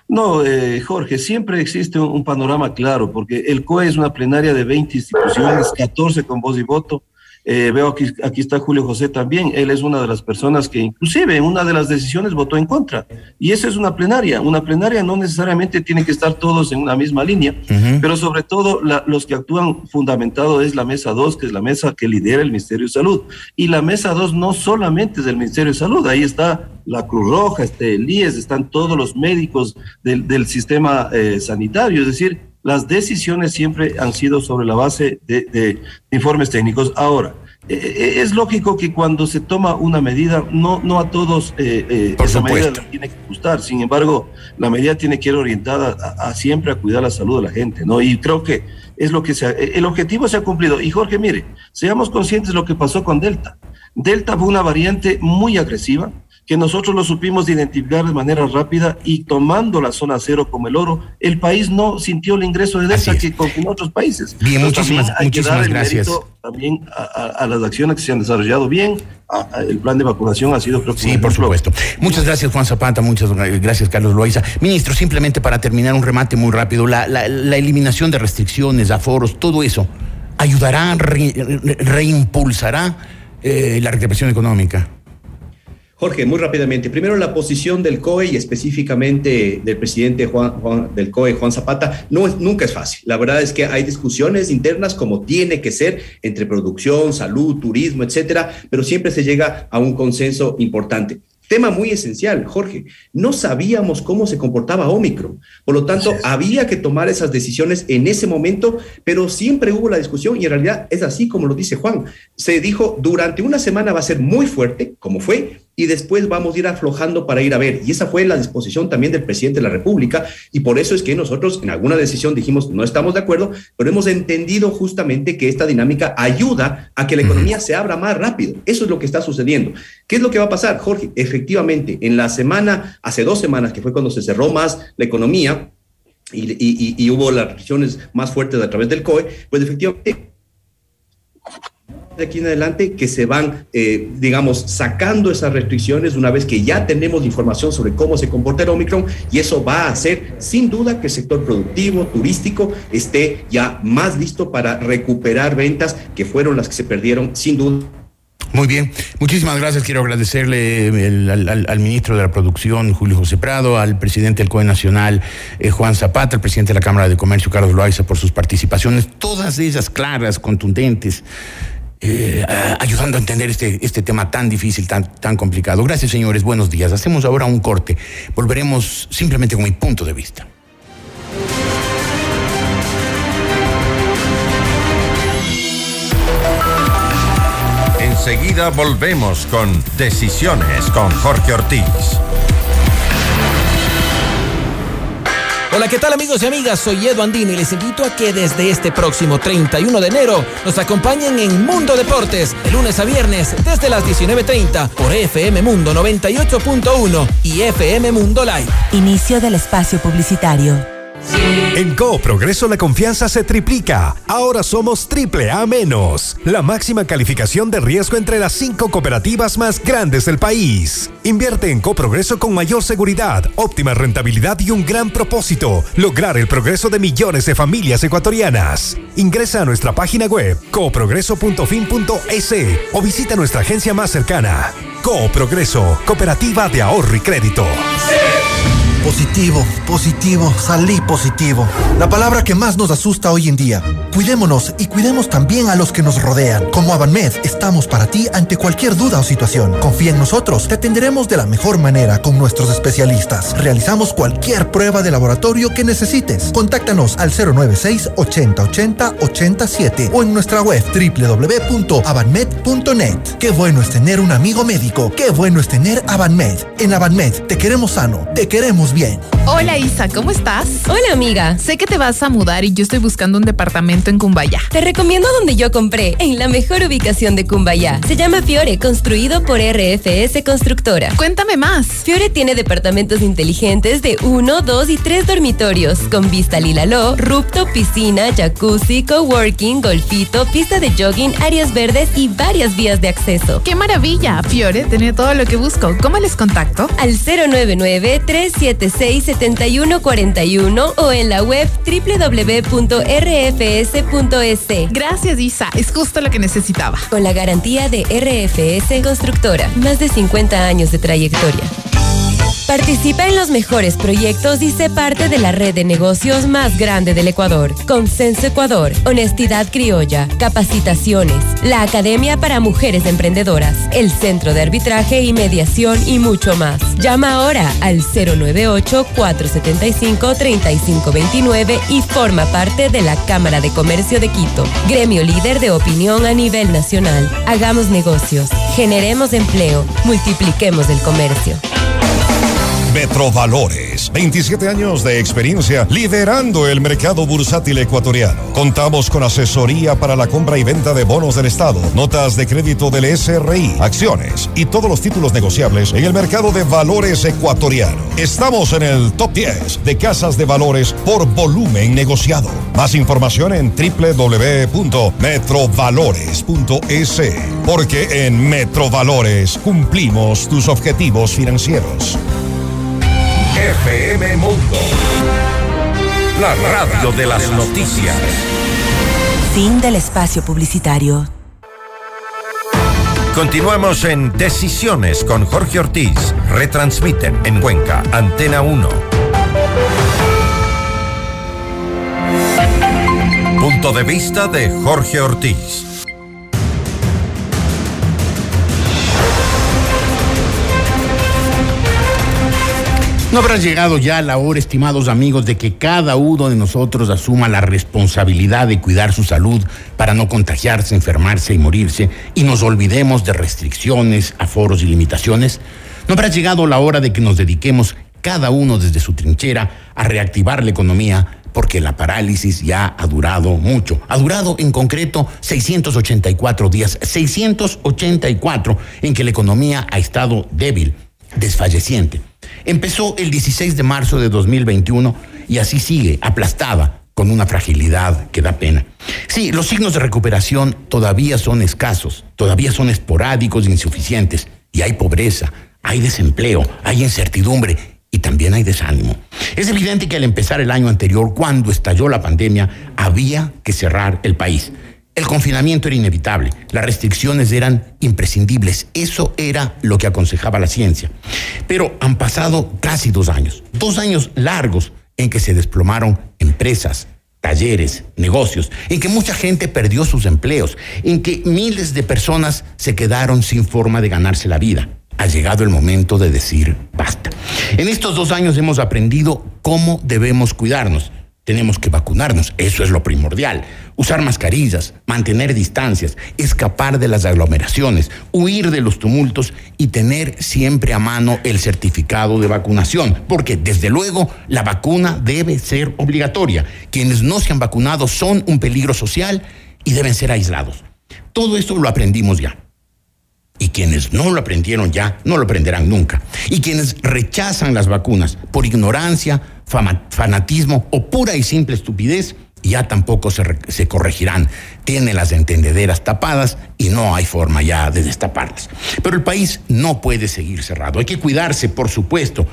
No, eh, Jorge, siempre existe un, panorama claro, porque el COE es una plenaria de 20 instituciones, 14 con voz y voto, eh, veo aquí, aquí está Julio José también. Él es una de las personas que inclusive en una de las decisiones votó en contra. Y esa es una plenaria. Una plenaria no necesariamente tiene que estar todos en una misma línea, pero sobre todo los que actúan fundamentado es la mesa 2, que es la mesa que lidera el Ministerio de Salud. Y la mesa 2 no solamente es del Ministerio de Salud, ahí está la Cruz Roja, este, el IES, están todos los médicos del, del sistema eh, sanitario. Es decir, las decisiones siempre han sido sobre la base de, informes técnicos. Ahora, eh, eh, es lógico que cuando se toma una medida, no, no a todos eh, esa medida tiene que gustar. Sin embargo, la medida tiene que ir orientada a, siempre a cuidar la salud de la gente, ¿no? Y creo que es lo que se el objetivo se ha cumplido. Y Jorge, mire, seamos conscientes de lo que pasó con Delta. Delta fue una variante muy agresiva, que nosotros lo supimos identificar de manera rápida y tomando la zona cero como el oro, el país no sintió el ingreso de Delta que con en otros países. Bien, muchísimas, muchísimas gracias. También a, las acciones que se han desarrollado bien, el plan de vacunación ha sido creo Sí, por supuesto. Muchas gracias Juan Zapata, muchas gracias Carlos Loaiza. Ministro, simplemente para terminar un remate muy rápido, la, eliminación de restricciones, aforos, todo eso, ¿ayudará, reimpulsará eh, la recuperación económica? Jorge, muy rápidamente. Primero, la posición del COE y específicamente del presidente Juan, del COE, Juan Zapata, no es, nunca es fácil. La verdad es que hay discusiones internas como tiene que ser entre producción, salud, turismo, etcétera, pero siempre se llega a un consenso importante. Tema muy esencial, Jorge. No sabíamos cómo se comportaba Omicron. Por lo tanto, había que tomar esas decisiones en ese momento, pero siempre hubo la discusión y en realidad es así como lo dice Juan. Se dijo, durante una semana va a ser muy fuerte, como fue, y después vamos a ir aflojando para ir a ver. Y esa fue la disposición también del presidente de la República y por eso es que nosotros en alguna decisión dijimos no estamos de acuerdo, pero hemos entendido justamente que esta dinámica ayuda a que la economía se abra más rápido. Eso es lo que está sucediendo. ¿Qué es lo que va a pasar, Jorge? Efectivamente, en la semana, hace dos semanas, que fue cuando se cerró más la economía, y, y hubo las restricciones más fuertes a través del COE, pues efectivamente de aquí en adelante que se van, eh, digamos, sacando esas restricciones una vez que ya tenemos información sobre cómo se comporta el Omicron y eso va a hacer sin duda que el sector productivo, turístico, esté ya más listo para recuperar ventas que fueron las que se perdieron sin duda. Muy bien, muchísimas gracias. Quiero agradecerle al, ministro de la Producción, Julio José Prado, al presidente del COE Nacional, eh, Juan Zapata, al presidente de la Cámara de Comercio, Carlos Loaiza, por sus participaciones, todas ellas claras, contundentes. Eh, ayudando a entender este, este tema tan difícil, tan, tan complicado. Gracias, señores. Buenos días. Hacemos ahora un corte. Volveremos simplemente con mi punto de vista. Enseguida volvemos con Decisiones con Jorge Ortiz. Hola, ¿qué tal amigos y amigas? Soy Edu Andini y les invito a que desde este próximo 31 de enero nos acompañen en Mundo Deportes, de lunes a viernes desde las 19.30 por FM Mundo 98.1 y FM Mundo Live. Inicio del espacio publicitario. En Co Progreso la confianza se triplica. Ahora somos triple A menos. La máxima calificación de riesgo entre las cinco cooperativas más grandes del país. Invierte en Coprogreso con mayor seguridad, óptima rentabilidad y un gran propósito: lograr el progreso de millones de familias ecuatorianas. Ingresa a nuestra página web coprogreso.fin.es o visita nuestra agencia más cercana. Coprogreso, Cooperativa de Ahorro y Crédito. Positivo, positivo, salí positivo. La palabra que más nos asusta hoy en día. Cuidémonos y cuidemos también a los que nos rodean. Como Avanmed, estamos para ti ante cualquier duda o situación. Confía en nosotros, te atenderemos de la mejor manera con nuestros especialistas. Realizamos cualquier prueba de laboratorio que necesites. Contáctanos al 096 8080 87 o en nuestra web www.avanmed.net. Qué bueno es tener un amigo médico. Qué bueno es tener Avanmed. En Avanmed te queremos sano, te queremos bien. Hola Isa, ¿cómo estás? Hola amiga. Sé que te vas a mudar y yo estoy buscando un departamento en Cumbayá. Te recomiendo donde yo compré, en la mejor ubicación de Cumbayá. Se llama Fiore, construido por RFS Constructora. Cuéntame más. Fiore tiene departamentos inteligentes de uno, dos y tres dormitorios, con vista Lilaló, rooftop, piscina, jacuzzi, coworking, golfito, pista de jogging, áreas verdes y varias vías de acceso. ¡Qué maravilla! Fiore tiene todo lo que busco. ¿Cómo les contacto? Al 099 376 7141 o en la web www.rfs.es. Gracias, Isa. Es justo lo que necesitaba. Con la garantía de RFS Constructora. Más de 50 años de trayectoria. Participa en los mejores proyectos y sé parte de la red de negocios más grande del Ecuador. Consenso Ecuador, Honestidad Criolla, Capacitaciones, la Academia para Mujeres Emprendedoras, el Centro de Arbitraje y Mediación y mucho más. Llama ahora al 098-475-3529 y forma parte de la Cámara de Comercio de Quito, gremio líder de opinión a nivel nacional. Hagamos negocios, generemos empleo, multipliquemos el comercio. Metrovalores. 27 años de experiencia liderando el mercado bursátil ecuatoriano. Contamos con asesoría para la compra y venta de bonos del Estado, notas de crédito del SRI, acciones y todos los títulos negociables en el mercado de valores ecuatoriano. Estamos en el top 10 de casas de valores por volumen negociado. Más información en www.metrovalores.es. Porque en Metrovalores cumplimos tus objetivos financieros. FM Mundo. La radio de las noticias. Fin del espacio publicitario. Continuamos en Decisiones con Jorge Ortiz. Retransmiten en Cuenca, Antena 1. Punto de vista de Jorge Ortiz. ¿No habrá llegado ya la hora, estimados amigos, de que cada uno de nosotros asuma la responsabilidad de cuidar su salud para no contagiarse, enfermarse y morirse y nos olvidemos de restricciones, aforos y limitaciones? ¿No habrá llegado la hora de que nos dediquemos cada uno desde su trinchera a reactivar la economía porque la parálisis ya ha durado mucho. Ha durado en concreto 684 días, 684 en que la economía ha estado débil, desfalleciente. Empezó el 16 de marzo de 2021 y así sigue, aplastada, con una fragilidad que da pena. Sí, los signos de recuperación todavía son escasos, todavía son esporádicos e insuficientes, y hay pobreza, hay desempleo, hay incertidumbre y también hay desánimo. Es evidente que al empezar el año anterior, cuando estalló la pandemia, había que cerrar el país. El confinamiento era inevitable, las restricciones eran imprescindibles, eso era lo que aconsejaba la ciencia. Pero han pasado casi dos años, dos años largos en que se desplomaron empresas, talleres, negocios, en que mucha gente perdió sus empleos, en que miles de personas se quedaron sin forma de ganarse la vida. Ha llegado el momento de decir basta. En estos dos años hemos aprendido cómo debemos cuidarnos. Tenemos que vacunarnos, eso es lo primordial. Usar mascarillas, mantener distancias, escapar de las aglomeraciones, huir de los tumultos y tener siempre a mano el certificado de vacunación, porque desde luego la vacuna debe ser obligatoria. Quienes no se han vacunado son un peligro social y deben ser aislados. Todo esto lo aprendimos ya. Y quienes no lo aprendieron ya, no lo aprenderán nunca. Y quienes rechazan las vacunas por ignorancia, fanatismo o pura y simple estupidez, ya tampoco se, se, corregirán. Tienen las entendederas tapadas y no hay forma ya de destaparlas. Pero el país no puede seguir cerrado. Hay que cuidarse, por supuesto,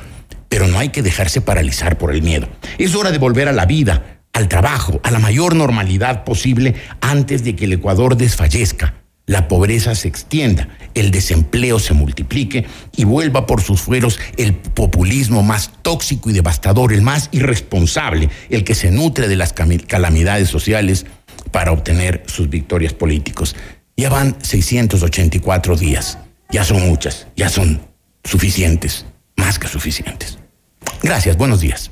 pero no hay que dejarse paralizar por el miedo. Es hora de volver a la vida, al trabajo, a la mayor normalidad posible antes de que el Ecuador desfallezca la pobreza se extienda, el desempleo se multiplique y vuelva por sus fueros el populismo más tóxico y devastador, el más irresponsable, el que se nutre de las calamidades sociales para obtener sus victorias políticos. Ya van 684 días, ya son muchas, ya son suficientes, más que suficientes. Gracias, buenos días.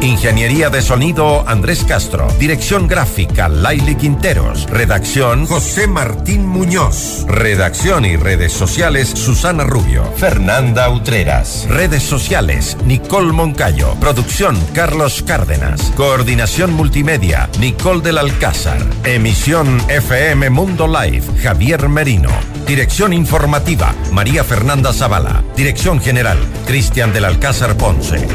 Ingeniería de sonido Andrés Castro. Dirección gráfica Laili Quinteros. Redacción José Martín Muñoz. Redacción y redes sociales Susana Rubio. Fernanda Utreras. Redes sociales Nicole Moncayo. Producción Carlos Cárdenas. Coordinación multimedia Nicole del Alcázar. Emisión FM Mundo Live Javier Merino. Dirección informativa María Fernanda Zavala. Dirección general Cristian del Alcázar Ponce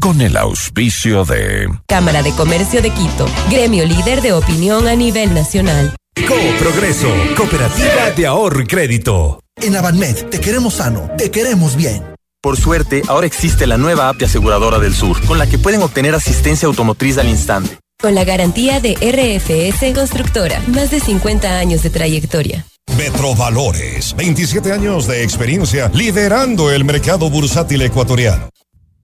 con el auspicio de Cámara de Comercio de Quito, gremio líder de opinión a nivel nacional. Co-Progreso, Cooperativa de Ahorro y Crédito. En Avanmed te queremos sano, te queremos bien. Por suerte, ahora existe la nueva app de Aseguradora del Sur, con la que pueden obtener asistencia automotriz al instante. Con la garantía de RFS Constructora, más de 50 años de trayectoria. Metrovalores, 27 años de experiencia liderando el mercado bursátil ecuatoriano.